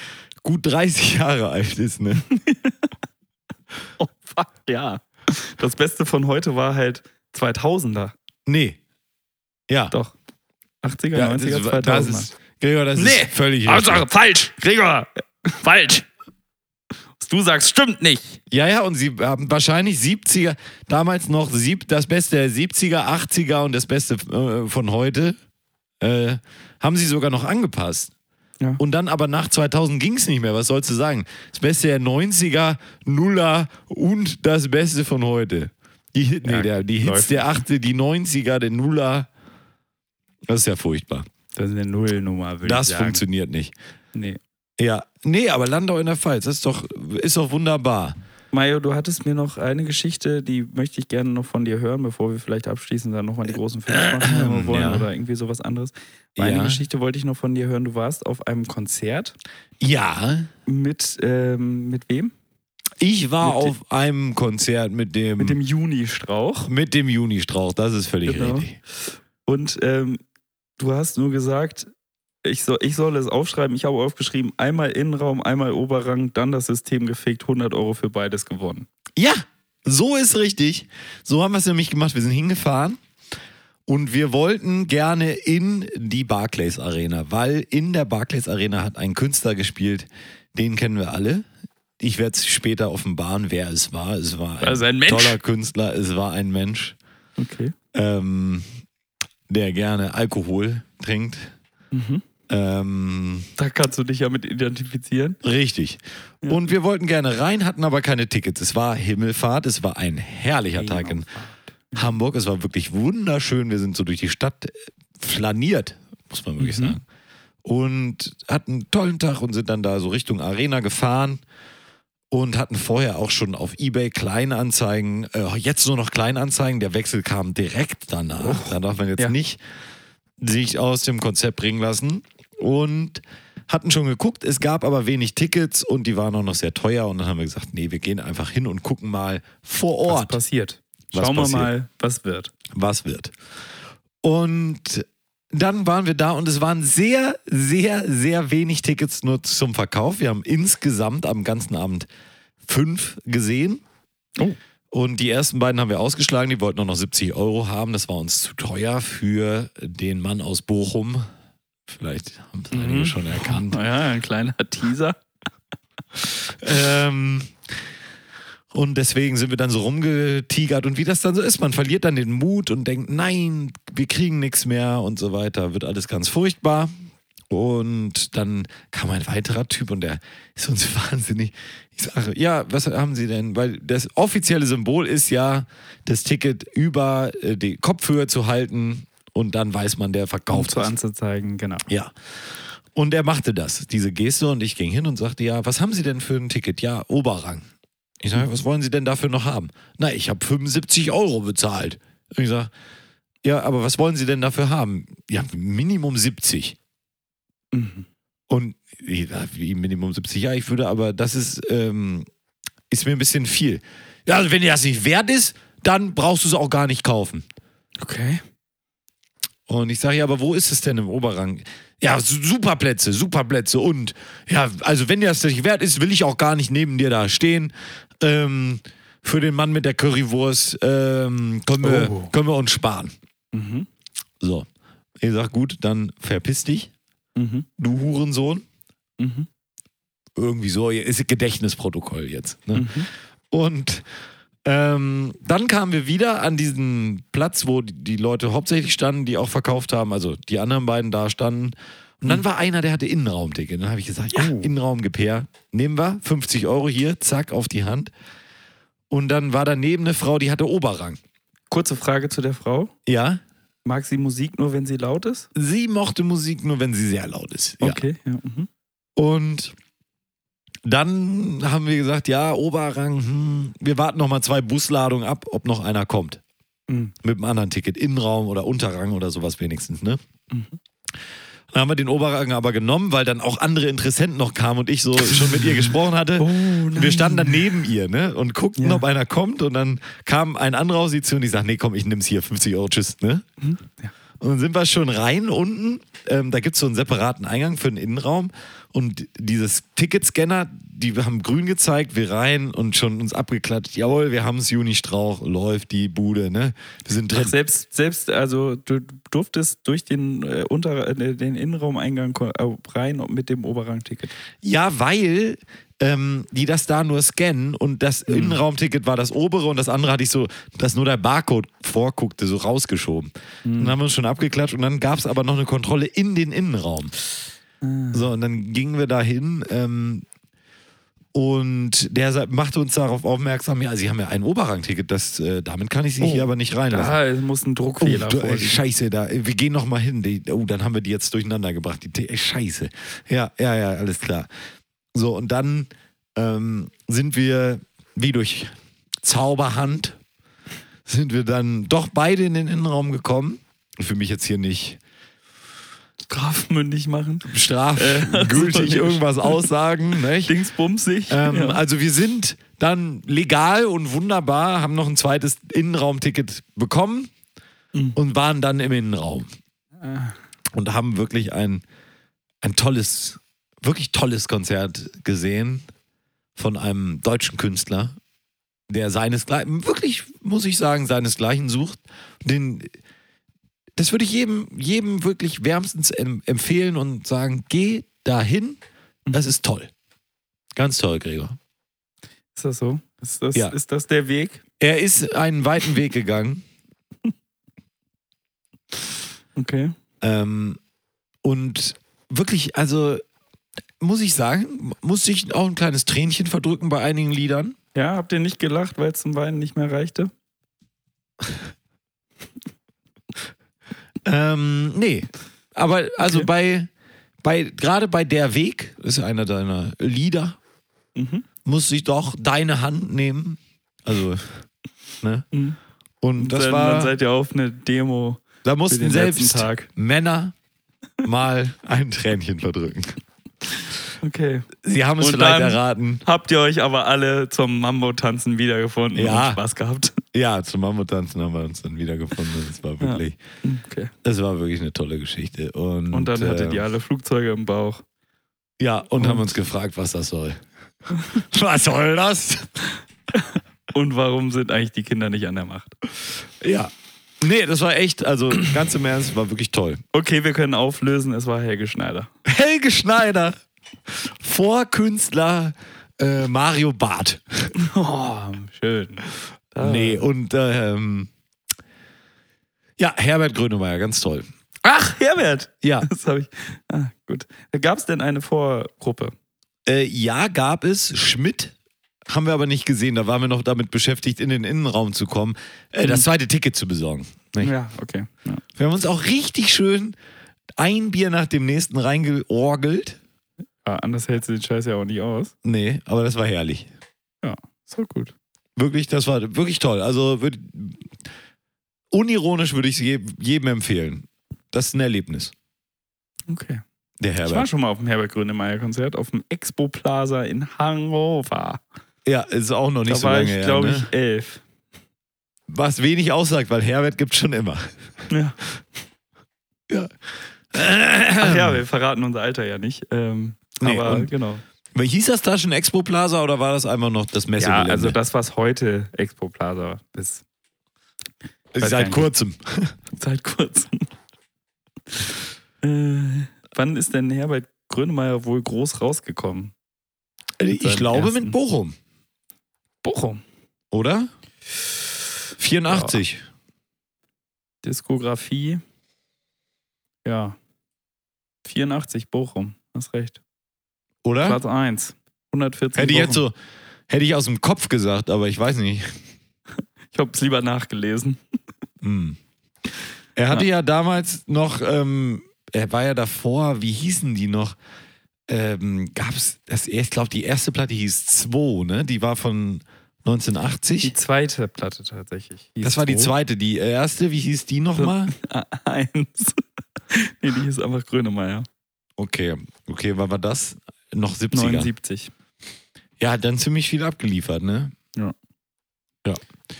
gut 30 Jahre alt ist, ne? Oh, fuck, ja. Das Beste von heute war halt 2000er. Nee. Ja. Doch. 80er, ja 90er, das, 2000er. das ist, Gregor, das Nee. ist völlig Hauptsache, falsch, Gregor. Falsch. Was du sagst, stimmt nicht. Ja, ja, und sie haben wahrscheinlich 70er, damals noch sieb, das Beste der 70er, 80er und das Beste äh, von heute, äh, haben sie sogar noch angepasst. Ja. Und dann aber nach 2000 ging es nicht mehr. Was sollst du sagen? Das Beste der 90er, Nuller und das Beste von heute. Die, Hit, nee, Ja, der, die Hits der 80er, die 90er, der Nuller. Das ist ja furchtbar. Das ist eine Nullnummer, würde Das ich sagen. funktioniert nicht. Nee. Ja, nee, aber Landau in der Pfalz, das ist doch, ist doch wunderbar. Mario, du hattest mir noch eine Geschichte, die möchte ich gerne noch von dir hören, bevor wir vielleicht abschließen, dann nochmal die großen Filme machen, wir wollen, Ja. oder irgendwie sowas anderes. Eine Ja. Geschichte wollte ich noch von dir hören. Du warst auf einem Konzert Ja, mit, ähm, mit wem? Ich war Mit dem- auf einem Konzert mit dem, Mit dem Juni-Strauch. mit dem Junistrauch, das ist völlig Genau. richtig. Und ähm, du hast nur gesagt, ich soll, ich soll es aufschreiben. Ich habe aufgeschrieben, einmal Innenraum, einmal Oberrang, dann das System gefegt, 100 Euro für beides gewonnen. Ja, so ist richtig. So haben wir es nämlich gemacht. Wir sind hingefahren und wir wollten gerne in die Barclays Arena, weil in der Barclays Arena hat ein Künstler gespielt, den kennen wir alle. Ich werde es später offenbaren, wer es war. Es war ein, Also ein toller Künstler, es war ein Mensch, Okay. ähm, der gerne Alkohol trinkt. Mhm. Ähm, Da kannst du dich ja mit identifizieren. Richtig. Und wir wollten gerne rein, hatten aber keine Tickets. Es war Himmelfahrt, es war ein herrlicher Tag in Hamburg. Es war wirklich wunderschön. Wir sind so durch die Stadt äh, flaniert, muss man wirklich sagen. Und hatten einen tollen Tag und sind dann da so Richtung Arena gefahren und hatten vorher auch schon auf Ebay Kleinanzeigen, äh, jetzt nur noch Kleinanzeigen. Der Wechsel kam direkt danach. Da darf man jetzt Ja. nicht sich aus dem Konzept bringen lassen. Und hatten schon geguckt, es gab aber wenig Tickets und die waren auch noch sehr teuer. Und dann haben wir gesagt, nee, wir gehen einfach hin und gucken mal vor Was Ort, passiert? Was Schauen passiert? wir mal, was wird. was wird. Und dann waren wir da und es waren sehr, sehr, sehr wenig Tickets nur zum Verkauf. Wir haben insgesamt am ganzen Abend fünf gesehen. Oh. Und die ersten beiden haben wir ausgeschlagen. Die wollten nur noch 70 Euro haben. Das war uns zu teuer für den Mann aus Bochum. Vielleicht haben es einige schon erkannt. Naja, ein kleiner Teaser. Ähm, und deswegen sind wir dann so rumgetigert und wie das dann so ist, man verliert dann den Mut und denkt, nein, wir kriegen nichts mehr und so weiter, wird alles ganz furchtbar. Und dann kam ein weiterer Typ und der ist uns wahnsinnig. Ich sage, ja, was haben Sie denn? Weil das offizielle Symbol ist ja, das Ticket über äh, die Kopfhöhe zu halten und dann weiß man, der Um verkauft zu es. anzuzeigen, genau. Ja. Und er machte das, diese Geste, und ich ging hin und sagte, ja, was haben Sie denn für ein Ticket? Ja, Oberrang. Ich sage, was wollen Sie denn dafür noch haben? Na, ich habe 75 Euro bezahlt. Und ich sage, ja, aber was wollen Sie denn dafür haben? Ja, Minimum 70. Mhm. Und ja, wie Minimum 70, ja, ich würde, aber das ist, ähm, ist mir ein bisschen viel. Ja, also wenn dir das nicht wert ist, dann brauchst du es auch gar nicht kaufen. Okay. Und ich sage, ja, aber wo ist es denn im Oberrang? Ja, su- super Plätze, super Plätze. Und ja, also wenn dir das nicht wert ist, will ich auch gar nicht neben dir da stehen. Ähm, für den Mann mit der Currywurst ähm, können, wir, Oh. können wir uns sparen. Mhm. So. Ich sag, gut, dann verpiss dich, Mhm. du Hurensohn. Mhm. Irgendwie so, ist Gedächtnisprotokoll jetzt. Ne? Mhm. Und ähm, dann kamen wir wieder an diesen Platz, wo die- Leute hauptsächlich standen, die auch verkauft haben, also die anderen beiden da standen. Und dann war einer, der hatte Innenraumticket. Dann habe ich gesagt, ja, Oh. Innenraumgepähr, nehmen wir, 50 Euro hier, zack, auf die Hand. Und dann war daneben eine Frau, die hatte Oberrang. Kurze Frage zu der Frau. Ja, Mag sie Musik nur, wenn sie laut ist? sie mochte Musik nur, wenn sie sehr laut ist. Ja. Okay. Ja. Mhm. Und dann haben wir gesagt, ja, Oberrang, hm, wir warten noch mal zwei Busladungen ab, ob noch einer kommt. Mhm. Mit einem anderen Ticket, Innenraum oder Unterrang oder sowas wenigstens, ne? Mhm. Dann haben wir den Oberrang aber genommen, weil dann auch andere Interessenten noch kamen und ich so schon mit ihr gesprochen hatte. Oh, wir standen dann neben ihr, ne? Und guckten, Ja. ob einer kommt. Und dann kam ein anderer auf sie zu und ich sag, nee, komm, ich nimm's hier, 50 Euro, tschüss, ne? Mhm. Ja. Und dann sind wir schon rein unten. Ähm, da gibt es so einen separaten Eingang für den Innenraum. Und dieses Ticketscanner, die haben grün gezeigt, wir rein und schon uns abgeklatscht. Jawohl, wir haben es, Juni Strauch, läuft die Bude, ne? Wir sind drin. Ach, selbst, selbst, also du durftest durch den, äh, Unter, äh, den Innenraumeingang rein mit dem Oberrangticket. Ja, weil ähm, die das da nur scannen und das Innenraumticket war das obere und das andere hatte ich so, dass nur der Barcode vorguckte, so rausgeschoben. Dann haben wir uns schon abgeklatscht und dann gab es aber noch eine Kontrolle in den Innenraum. So, und dann gingen wir da hin ähm, und der machte uns darauf aufmerksam, ja, Sie haben ja ein Oberrangticket, das, äh, damit kann ich Sie Oh, hier aber nicht reinlassen. Da es muss ein Druckfehler Oh, du, äh, scheiße, da, wir gehen noch mal hin. Die, oh, dann haben wir die jetzt durcheinander gebracht. Die, äh, scheiße. Ja, ja, ja, alles klar. So, und dann ähm, sind wir wie durch Zauberhand, sind wir dann doch beide in den Innenraum gekommen. Für mich jetzt hier nicht Strafmündig machen. strafgültig Äh, irgendwas aussagen. Nicht? Dingsbumsig. Ähm, ja. Also wir sind dann legal und wunderbar, haben noch ein zweites Innenraumticket bekommen Mhm. und waren dann im Innenraum. Ah. Und haben wirklich ein, ein tolles, wirklich tolles Konzert gesehen von einem deutschen Künstler, der seinesgleichen, wirklich, muss ich sagen, seinesgleichen sucht. Den, das würde ich jedem, jedem wirklich wärmstens em empfehlen und sagen, geh dahin, das ist toll. Ganz toll, Gregor. Ist das so? Ist das, Ja. ist das der Weg? Er ist einen weiten Weg gegangen Okay. ähm, und wirklich, also muss ich sagen, muss ich auch ein kleines Tränchen verdrücken bei einigen Liedern. Ja, habt ihr nicht gelacht, weil es zum Weinen nicht mehr reichte? Ähm, nee. Aber also Okay. bei, bei gerade bei Der Weg, ist ja einer deiner Lieder, Mhm. muss ich doch deine Hand nehmen. Also, ne? Mhm. Und das dann, war, dann seid ihr auf eine Demo da mussten selbst Tag. Männer mal ein Tränchen verdrücken. Okay. Sie haben es Und vielleicht dann- erraten. Habt ihr euch aber alle zum Mambo-Tanzen wiedergefunden Ja. und Spaß gehabt? Ja, zum Mammuttanzen haben wir uns dann wieder gefunden. Das war wirklich, Okay. das war wirklich eine tolle Geschichte. Und, Und dann hattet äh, ihr alle Flugzeuge im Bauch. Ja, und, haben Und- uns gefragt, was das soll. was soll das? Und warum sind eigentlich die Kinder nicht an der Macht? Ja. Nee, das war echt, also ganz im Ernst, war wirklich toll. Okay, wir können auflösen, es war Helge Schneider. Helge Schneider, Vorkünstler äh, Mario Barth. Oh, schön. Da- Nee, und ähm, ja, Herbert Grönemeyer, ganz toll. Ach, Herbert! Ja, Das habe ich. Ah, gut. Gab es denn eine Vorgruppe? äh, ja, gab es. Schmidt haben wir aber nicht gesehen. Da waren wir noch damit beschäftigt, in den Innenraum zu kommen, äh, das zweite Ticket zu besorgen. Nicht? Ja, okay. Ja. Wir haben uns auch richtig schön ein Bier nach dem nächsten reingeorgelt. Ah, anders hältst du den Scheiß ja auch nicht aus. Nee, aber das war herrlich. So gut. Wirklich, das war wirklich toll. Also würd, unironisch würde ich es je, jedem empfehlen. Das ist ein Erlebnis. Okay. Der Ich war Herbert. schon mal auf dem Herbert Grönemeyer Konzert auf dem Expo Plaza in Hannover. Ja, ist auch noch nicht Da so war lange ich, her. glaube ne? ich, elf. Was wenig aussagt, weil Herbert gibt schon immer. Ja. Ja. Ach ja, wir verraten unser Alter ja nicht. Ähm, Nee, aber genau. Hieß das da schon Expo Plaza oder war das einfach noch das Ja, Messegelände? also das, was heute Expo Plaza ist. Seit kurzem. Seit kurzem. äh, wann ist denn Herbert Grönemeyer wohl groß rausgekommen? Ich seinem glaube ersten. mit Bochum, Bochum. oder? 84. Diskografie. Ja. 84 Bochum. Hast recht. Oder? Platz 1. 114 Hätte ich Wochen. jetzt so, hätte ich aus dem Kopf gesagt, aber ich weiß nicht. Ich habe es lieber nachgelesen. Hm. Er hatte ja, damals noch, ähm, er war ja davor, wie hießen die noch? Ähm, gab's das, ich glaube, die erste Platte hieß 2, ne? Die war von Die 1980. zweite Platte tatsächlich. Hieß Das war die wo? zweite. Die erste, wie hieß die nochmal? Eins. nee, die hieß einfach Grönemeyer. Okay, okay, wann war das? Noch 70er. 79. Ja, hat dann ziemlich viel abgeliefert, ne?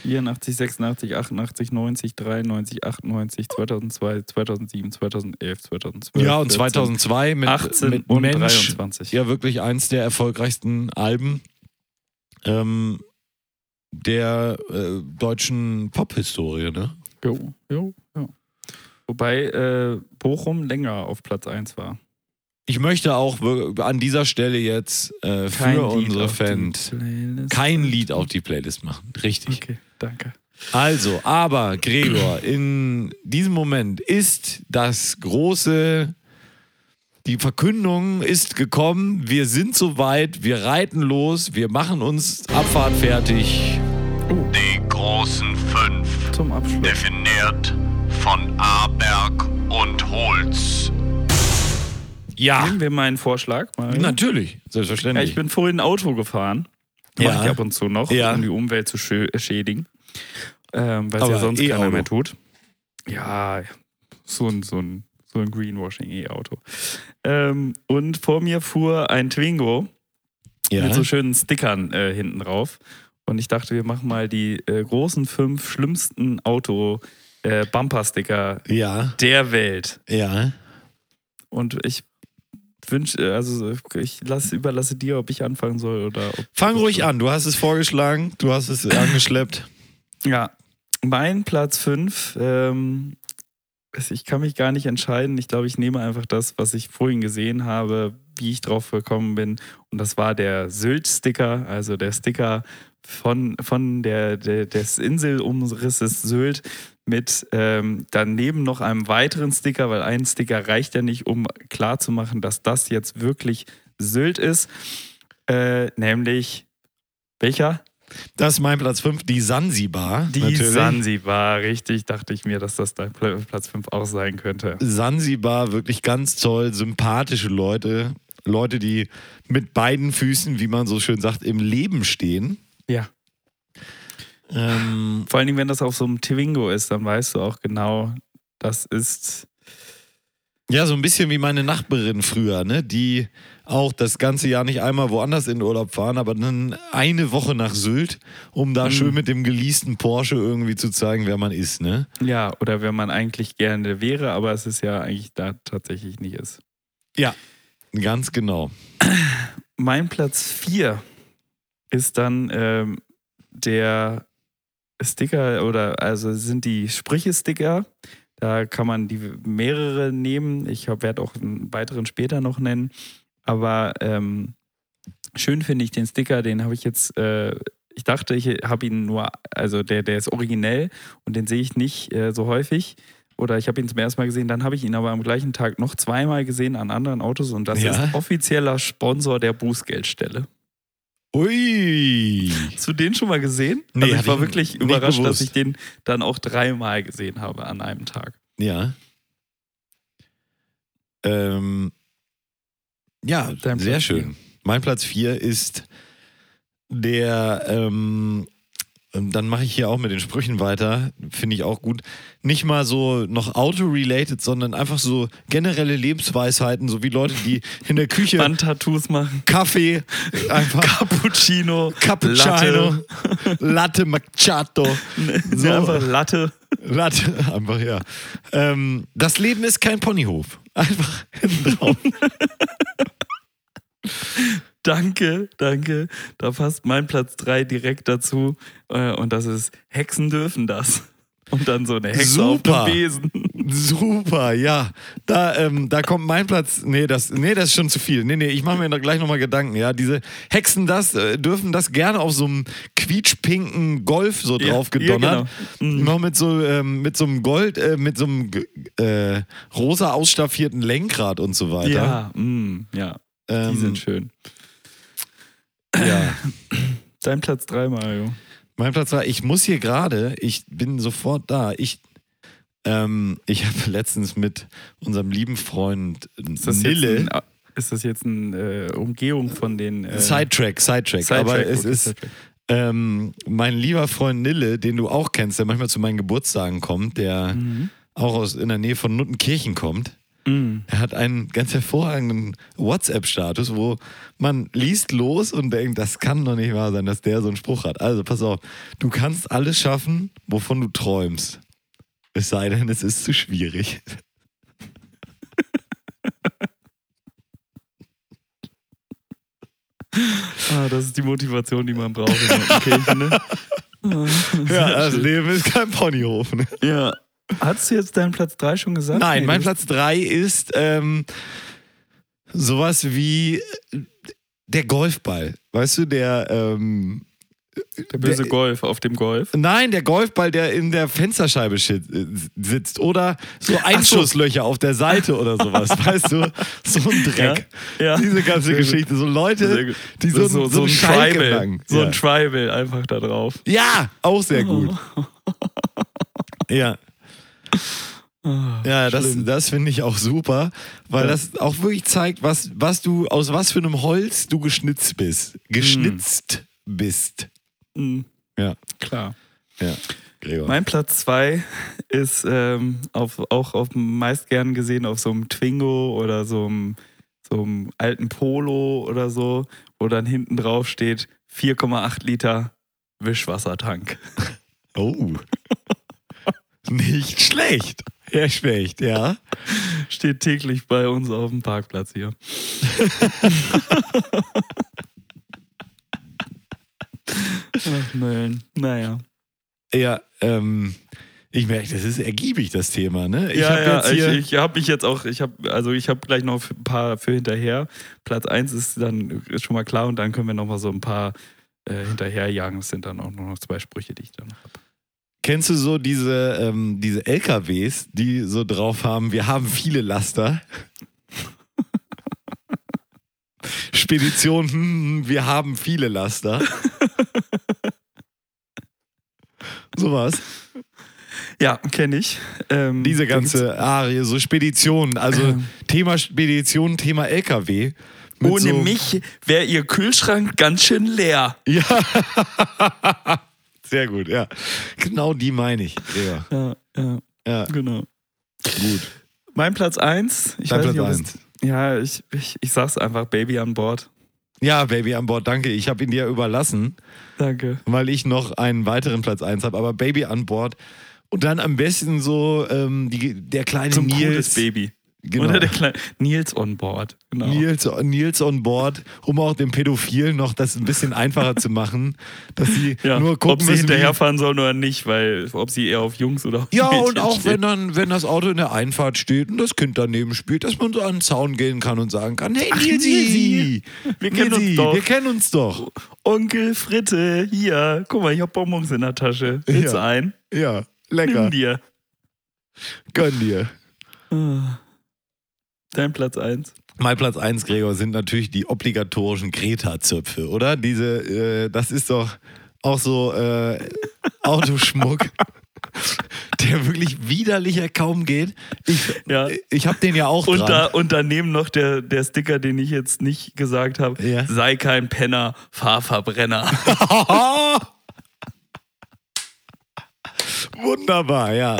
84, 86, 88, 90, 93, 98, 2002, 2007, 2011, 2012. Ja, und 14, 2002 mit, 18 mit und Mensch, 23. ja wirklich eins der erfolgreichsten Alben ähm, der äh, deutschen Pop-Historie, ne? Jo, jo, jo. Wobei äh, Bochum länger auf Platz 1 war. Ich möchte auch an dieser Stelle jetzt äh, Kein für Lied unsere Fans kein Lied auf die Playlist machen. Richtig. Okay, danke. Also, aber Gregor, in diesem Moment ist das große, die Verkündung ist gekommen, wir sind soweit, wir reiten los, wir machen uns Abfahrt fertig. Die großen fünf, Zum Abschluss. definiert von Aberg und Holz. Ja, Nehmen wir meinen Vorschlag mal. natürlich, Ja, selbstverständlich. ich bin vorhin Auto gefahren. Ja. Mache ich ab und zu noch, Ja. um die Umwelt zu äh, schädigen. Ähm, weil es ja sonst E-Auto. keiner mehr tut. Ja, so ein, so ein, so ein Greenwashing-E-Auto. Ähm, und vor mir fuhr ein Twingo ja. mit so schönen Stickern äh, hinten drauf. Und ich dachte, wir machen mal die äh, großen fünf schlimmsten Auto-Bumper-Sticker ja, der Welt. ja. Und ich wünsche, also ich lasse, überlasse dir, ob ich anfangen soll oder ob. Fang ruhig an, du hast es vorgeschlagen, du hast es angeschleppt. Ja, mein Platz 5, ähm, ich kann mich gar nicht entscheiden. Ich glaube, ich nehme einfach das, was ich vorhin gesehen habe, wie ich drauf gekommen bin. Und das war der Sylt-Sticker, also der Sticker von, von der, der, des Inselumrisses Sylt mit ähm, daneben noch einem weiteren Sticker, weil ein Sticker reicht ja nicht, um klarzumachen, dass das jetzt wirklich Sylt ist. Äh, nämlich welcher? Das ist mein Platz 5, die Sansibar. Die natürlich. Sansibar, richtig, dachte ich mir, dass das dein Pl- Platz 5 auch sein könnte. Sansibar, wirklich ganz toll, sympathische Leute. Leute, die mit beiden Füßen, wie man so schön sagt, im Leben stehen. Ja. Ähm, Vor allen Dingen, wenn das auf so einem Twingo ist, dann weißt du auch genau, das ist Ja, so ein bisschen wie meine Nachbarin früher, ne? Die auch das ganze Jahr nicht einmal woanders in Urlaub fahren, aber dann eine Woche nach Sylt, um da schön mit dem geleasten Porsche irgendwie zu zeigen, wer man ist, ne? Ja, oder wenn man eigentlich gerne wäre, aber es ist ja eigentlich da tatsächlich nicht ist. Ja. Ganz genau. Mein Platz 4 ist dann ähm, der Sticker oder also sind die Sprüche-Sticker. Da kann man die mehrere nehmen. Ich werde auch einen weiteren später noch nennen. Aber ähm, schön finde ich den Sticker, den habe ich jetzt, äh, ich dachte, ich habe ihn nur, also der, der ist originell und den sehe ich nicht äh, so häufig. Oder ich habe ihn zum ersten Mal gesehen, dann habe ich ihn aber am gleichen Tag noch zweimal gesehen an anderen Autos und das Ja? ist offizieller Sponsor der Bußgeldstelle. Ui. Hast du den schon mal gesehen? Nee, also ich war ich wirklich überrascht, dass ich den dann auch dreimal gesehen habe an einem Tag. Ja. Ähm, ja, sehr schön. Mein Platz 4 ist der, ähm, dann mache ich hier auch mit den Sprüchen weiter, finde ich auch gut. Nicht mal so noch auto-related, sondern einfach so generelle Lebensweisheiten, so wie Leute, die in der Küche Wandtattoos machen. Kaffee, einfach Cappuccino. Cappuccino, Latte, Macchiato. Latte. So. einfach Latte. Latte, einfach, ja. Ähm, das Leben ist kein Ponyhof. Einfach hinten drauf. Danke, danke. Da passt mein Platz 3 direkt dazu. Äh, Und das ist Hexen dürfen das. Und dann so eine Hexe Super. auf dem Besen. Super, ja. Da, ähm, da kommt mein Platz. Nee das, nee, das ist schon zu viel. Nee, nee, ich mache mir da gleich nochmal Gedanken. Ja, diese Hexen das, äh, dürfen das gerne auf so einem quietschpinken Golf so Ja, drauf ja, gedonnert. genau. Mhm. Noch mit so, ähm, mit so einem Gold, äh, mit so einem äh, rosa ausstaffierten Lenkrad und so weiter. Ja, mm, ja, die ähm, sind schön. Ja. Dein Platz 3, Mario. Mein Platz war, ich muss hier gerade, ich bin sofort da. Ich, ähm, ich habe letztens mit unserem lieben Freund Ist Nille. ein, ist das jetzt eine äh, Umgehung von den. Äh, Sidetrack, Sidetrack. Sidetrack? Aber es Okay, ist Sidetrack. ähm, mein lieber Freund Nille, den du auch kennst, der manchmal zu meinen Geburtstagen kommt, der Mhm. auch aus in der Nähe von Nuttenkirchen kommt. Mm. Er hat einen ganz hervorragenden WhatsApp-Status, wo man liest los und denkt, das kann doch nicht wahr sein, dass der so einen Spruch hat. Also pass auf, du kannst alles schaffen, wovon du träumst. Es sei denn, es ist zu schwierig. Ah, das ist die Motivation, die man braucht Kirche, ne? Ja, das Leben ist kein Ponyhof. Ne? ja. Hattest du jetzt deinen Platz 3 schon gesagt? Nein, Nee, mein Platz 3 ist ähm, sowas wie äh, der Golfball. Weißt du, der. Ähm, Der böse der- Golf auf dem Golf. Nein, der Golfball, der in der Fensterscheibe äh, sitzt. Oder so Einschusslöcher auf der Seite oder sowas. weißt du? So ein Dreck. Ja, ja. Diese ganze Sehr gut. Geschichte. So Leute, die so, so, so, ein Tribal. lang. So ja. ein Tribal einfach da drauf. ja, auch sehr gut. Ja. Ja, das, schlimm. das finde ich auch super, weil Ja. das auch wirklich zeigt, was, was du, aus was für einem Holz du geschnitzt bist. Geschnitzt bist. Mhm. Ja, Klar. ja. Gregor. Mein Platz 2 ist ähm, auf, auch auf meist gern gesehen auf so einem Twingo oder so einem, so einem alten Polo oder so, wo dann hinten drauf steht 4,8 Liter Wischwassertank. Oh. Nicht schlecht. Ja, schlecht, ja. Steht täglich bei uns auf dem Parkplatz hier. Ach, Mölln. Naja. Ja, ähm, ich merke, das ist ergiebig, das Thema, ne? Ich ja, hab ja, jetzt ich, ich habe mich jetzt auch, ich habe, also ich habe gleich noch ein paar für hinterher. Platz 1 ist dann ist schon mal klar und dann können wir noch mal so ein paar äh, hinterherjagen. Das sind dann auch nur noch zwei Sprüche, die ich dann habe. Kennst du so diese, ähm, diese LKWs, die so drauf haben, wir haben viele Laster? Spedition, hm, wir haben viele Laster. Sowas. Ja, kenne ich. Ähm, Diese ganze Arie, so Speditionen, also Ähm. Thema Spedition, Thema LKW. Ohne so, mich wäre ihr Kühlschrank ganz schön leer. Ja. Sehr gut, ja. Genau die meine ich. Ja, Ja, ja, ja genau. gut. Mein Platz 1. Ich Dein weiß Platz nicht, ob es- eins. Ja, ich, ich, ich sag's einfach, Baby an Bord. Ja, Baby an Bord, danke. Ich habe ihn dir überlassen, Danke. weil ich noch einen weiteren Platz 1 habe. Aber Baby an Bord. Und dann am besten so ähm, die, der kleine Zum. Nils Baby. Genau. Oder der kleine Nils on board. Genau. Nils, Nils on Board, um auch den Pädophilen noch das ein bisschen einfacher zu machen, dass sie Ja, nur gucken ob sie müssen, hinterherfahren sollen oder nicht, weil ob sie eher auf Jungs oder auf Ja, Mädchen und auch wenn dann, wenn das Auto in der Einfahrt steht und das Kind daneben spielt, dass man so an den Zaun gehen kann und sagen kann, hey Nilsi, wir kennen uns Nilsi, doch. wir kennen uns doch. Onkel Fritte, hier, guck mal, ich hab Bonbons in der Tasche. Willst du Ja. ein? Ja, lecker. Nimm dir. Gönn dir. Dein Platz 1. Mein Platz 1, Gregor, sind natürlich die obligatorischen Greta-Zöpfe, oder? Diese, äh, das ist doch auch so äh, Autoschmuck, der wirklich widerlicher kaum geht. Ich, Ja. ich habe den ja auch Und, dran. da, und daneben noch der, der Sticker, den ich jetzt nicht gesagt habe. Ja. Sei kein Penner, fahr Verbrenner. Wunderbar, ja.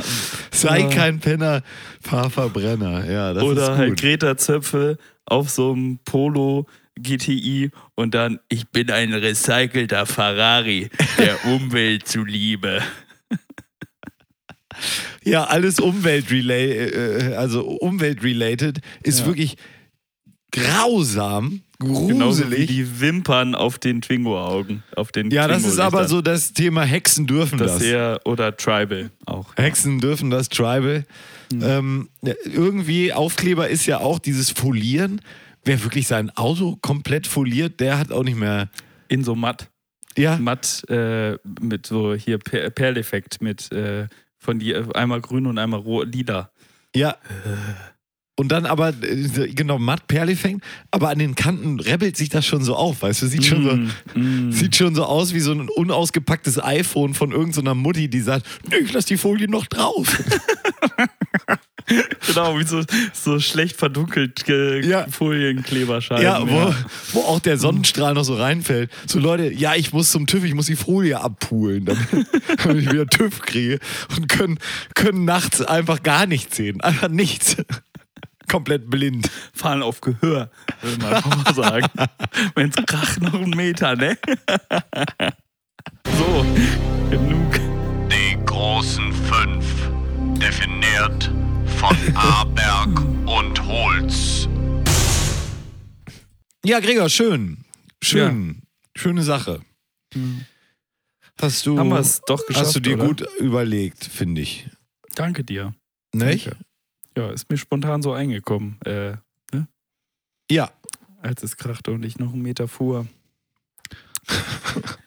Sei Ja. kein Penner, fahr Verbrenner. Ja, das Oder ist halt gut. Greta Zöpfe auf so einem Polo GTI und dann, ich bin ein recycelter Ferrari, der Umwelt zuliebe. Ja, alles umweltrelated, äh, also umweltrelated ist Ja. wirklich grausam, gruselig. die Wimpern auf den Twingo-Augen. Auf den ja, das ist aber so das Thema Hexen dürfen das. Das eher, oder Tribal auch. Hexen dürfen das Tribal. Hm. Ähm, irgendwie Aufkleber ist ja auch dieses Folieren. Wer wirklich sein Auto komplett foliert, der hat auch nicht mehr. In so matt. Ja, Matt äh, mit so hier per Perleffekt mit äh, von die einmal grün und einmal lila. ja. Und dann aber, äh, genau, matt Perlefängt, aber an den Kanten rebelt sich das schon so auf, weißt du? Sieht schon so. Mm, mm. Sieht schon so aus wie so ein unausgepacktes iPhone von irgendeiner Mutti, die sagt, nee, ich lass die Folie noch drauf. Genau, wie so, so schlecht verdunkelt äh, Ja. Folienkleberscheiben. ja, wo, wo auch der Sonnenstrahl noch so reinfällt. So Leute, ja, ich muss zum TÜV, ich muss die Folie abpulen, damit, damit ich wieder TÜV kriege und können, können nachts einfach gar nichts sehen. Einfach nichts. Komplett blind. Fahren auf Gehör, würde man einfach mal sagen. Wenn's kracht, noch einen Meter, ne? so, genug. Die großen fünf, definiert von Aberg und Holz. Ja, Gregor, schön. Schön. Schöne Sache. Hast du, Haben wir es doch geschafft, hast du dir oder? gut überlegt, finde ich. Danke dir. Nicht? Danke. Ja, ist mir spontan so eingekommen, äh, Ja. als es krachte und ich noch einen Meter fuhr.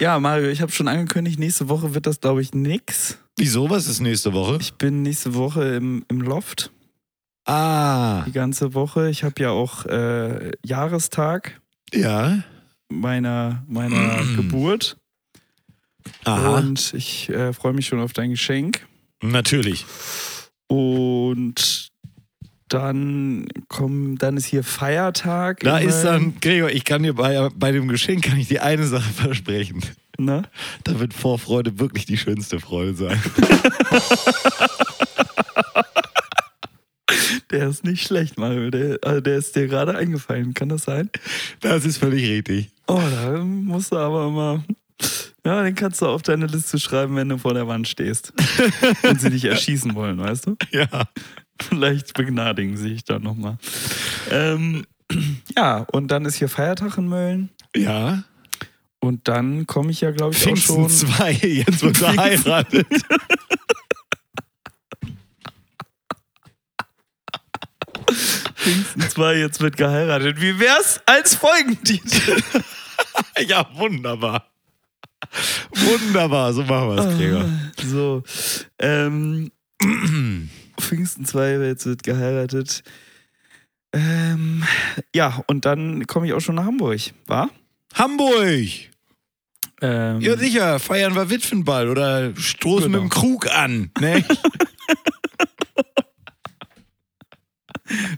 ja, Mario, ich habe schon angekündigt, nächste Woche wird das, glaube ich, nix. Wieso? Was ist nächste Woche? Ich bin nächste Woche im, im Loft, Ah, die ganze Woche. Ich habe ja auch äh, Jahrestag ja. meiner, meiner Geburt. Aha. Und ich äh, freue mich schon auf dein Geschenk. Natürlich. Und dann komm, dann ist hier Feiertag. Da ist dann, Gregor, ich kann dir bei, bei dem Geschenk kann ich dir eine Sache versprechen. Ne? Da wird Vorfreude wirklich die schönste Freude sein. Der ist nicht schlecht, Mario. Der, also der ist dir gerade eingefallen. Kann das sein? Das ist völlig richtig. Oh, da musst du aber immer. Ja, den kannst du auf deine Liste schreiben, wenn du vor der Wand stehst. und sie dich erschießen wollen, weißt du? Ja. Vielleicht begnadigen sie dich dann nochmal. Ähm, ja, und dann ist hier Feiertag in Mölln. Ja. Und dann komme ich ja, glaube ich, auch Pfingsten schon. 2, jetzt wird er Pfingsten. heiratet. Pfingsten 2, jetzt wird geheiratet. Wie wär's als Folgentitel? Ja, wunderbar. Wunderbar, so machen wir es, Gregor. So. Ähm, Pfingsten 2, jetzt wird geheiratet. Ähm, ja, und dann komme ich auch schon nach Hamburg, wa? Hamburg! Ähm, Ja, sicher, feiern wir Witwenball oder stoßen Genau. mit dem Krug an. Ne?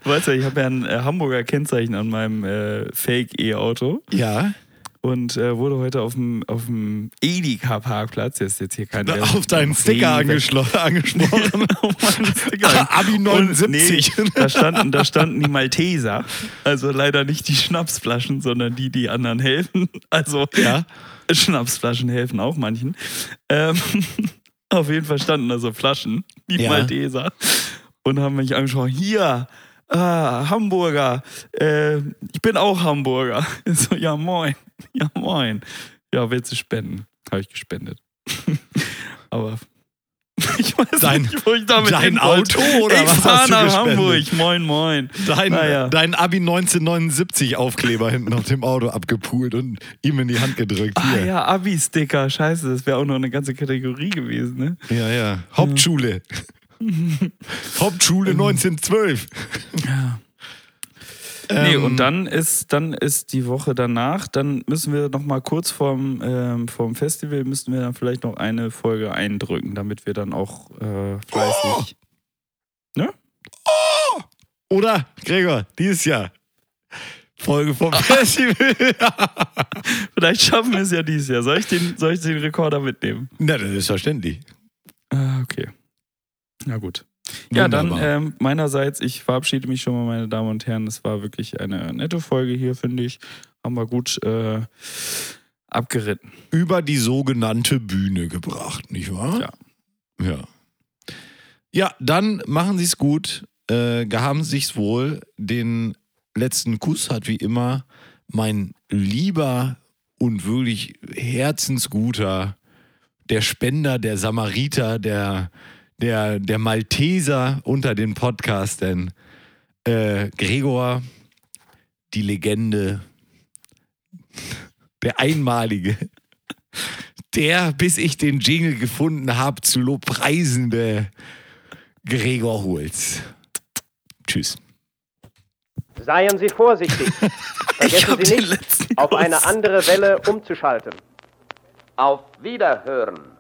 du weißt ja, ich habe ja ein äh, Hamburger Kennzeichen an meinem äh, Fake-E-Auto. ja. Und äh, wurde heute auf dem, auf dem Edeka-Parkplatz, der ist jetzt hier kein... Auf deinen Sticker angesprochen. meinen Sticker. Abi Und 79. Nee, da, standen, da standen die Malteser. Also leider nicht die Schnapsflaschen, sondern die, die anderen helfen. Also Ja. Schnapsflaschen helfen auch manchen. Ähm, auf jeden Fall standen da so Flaschen, die Ja. Malteser. Und haben mich angeschaut, hier, ah, Hamburger, äh, ich bin auch Hamburger. So, ja moin, ja moin. Ja, willst du spenden? Habe ich gespendet. Aber ich weiß Dein- nicht, wo ich damit dein. Auto oder ich was hast du nach gespendet? Hamburg, moin moin. Dein, Naja. dein Abi 1979 Aufkleber hinten auf dem Auto abgepult und ihm in die Hand gedrückt. Ah Hier. ja, Abi-Sticker, scheiße, das wäre auch noch eine ganze Kategorie gewesen, ne? Ja, ja. Hauptschule. Hauptschule 1912. Nee, Ähm, und dann ist, dann ist die Woche danach, dann müssen wir noch mal kurz vorm, ähm, vorm Festival, müssen wir dann vielleicht noch eine Folge eindrücken, damit wir dann auch äh, fleißig... Oder, Gregor, dieses Jahr. Folge vom Festival. Vielleicht schaffen wir es ja dieses Jahr. Soll ich den, soll ich den Rekorder mitnehmen? Na, das ist verständlich. Ah, okay. Na gut. Ja, dann Wunderbar. ähm, meinerseits, ich verabschiede mich schon mal, meine Damen und Herren. Es war wirklich eine nette Folge hier, finde ich. Haben wir gut äh, abgeritten. Über die sogenannte Bühne gebracht, nicht wahr? Ja. Ja. Ja, dann machen Sie es gut. Äh, gehaben Sie sich's wohl. Den letzten Kuss hat wie immer mein lieber und wirklich herzensguter, der Spender, der Samariter, der, der, der Malteser unter den Podcastern, äh, Gregor, die Legende, der Einmalige, der, bis ich den Jingle gefunden habe, zu lobpreisende Gregor Holz. Tschüss. Seien Sie vorsichtig. Vergessen Sie nicht, auf eine andere Welle umzuschalten. Auf Wiederhören.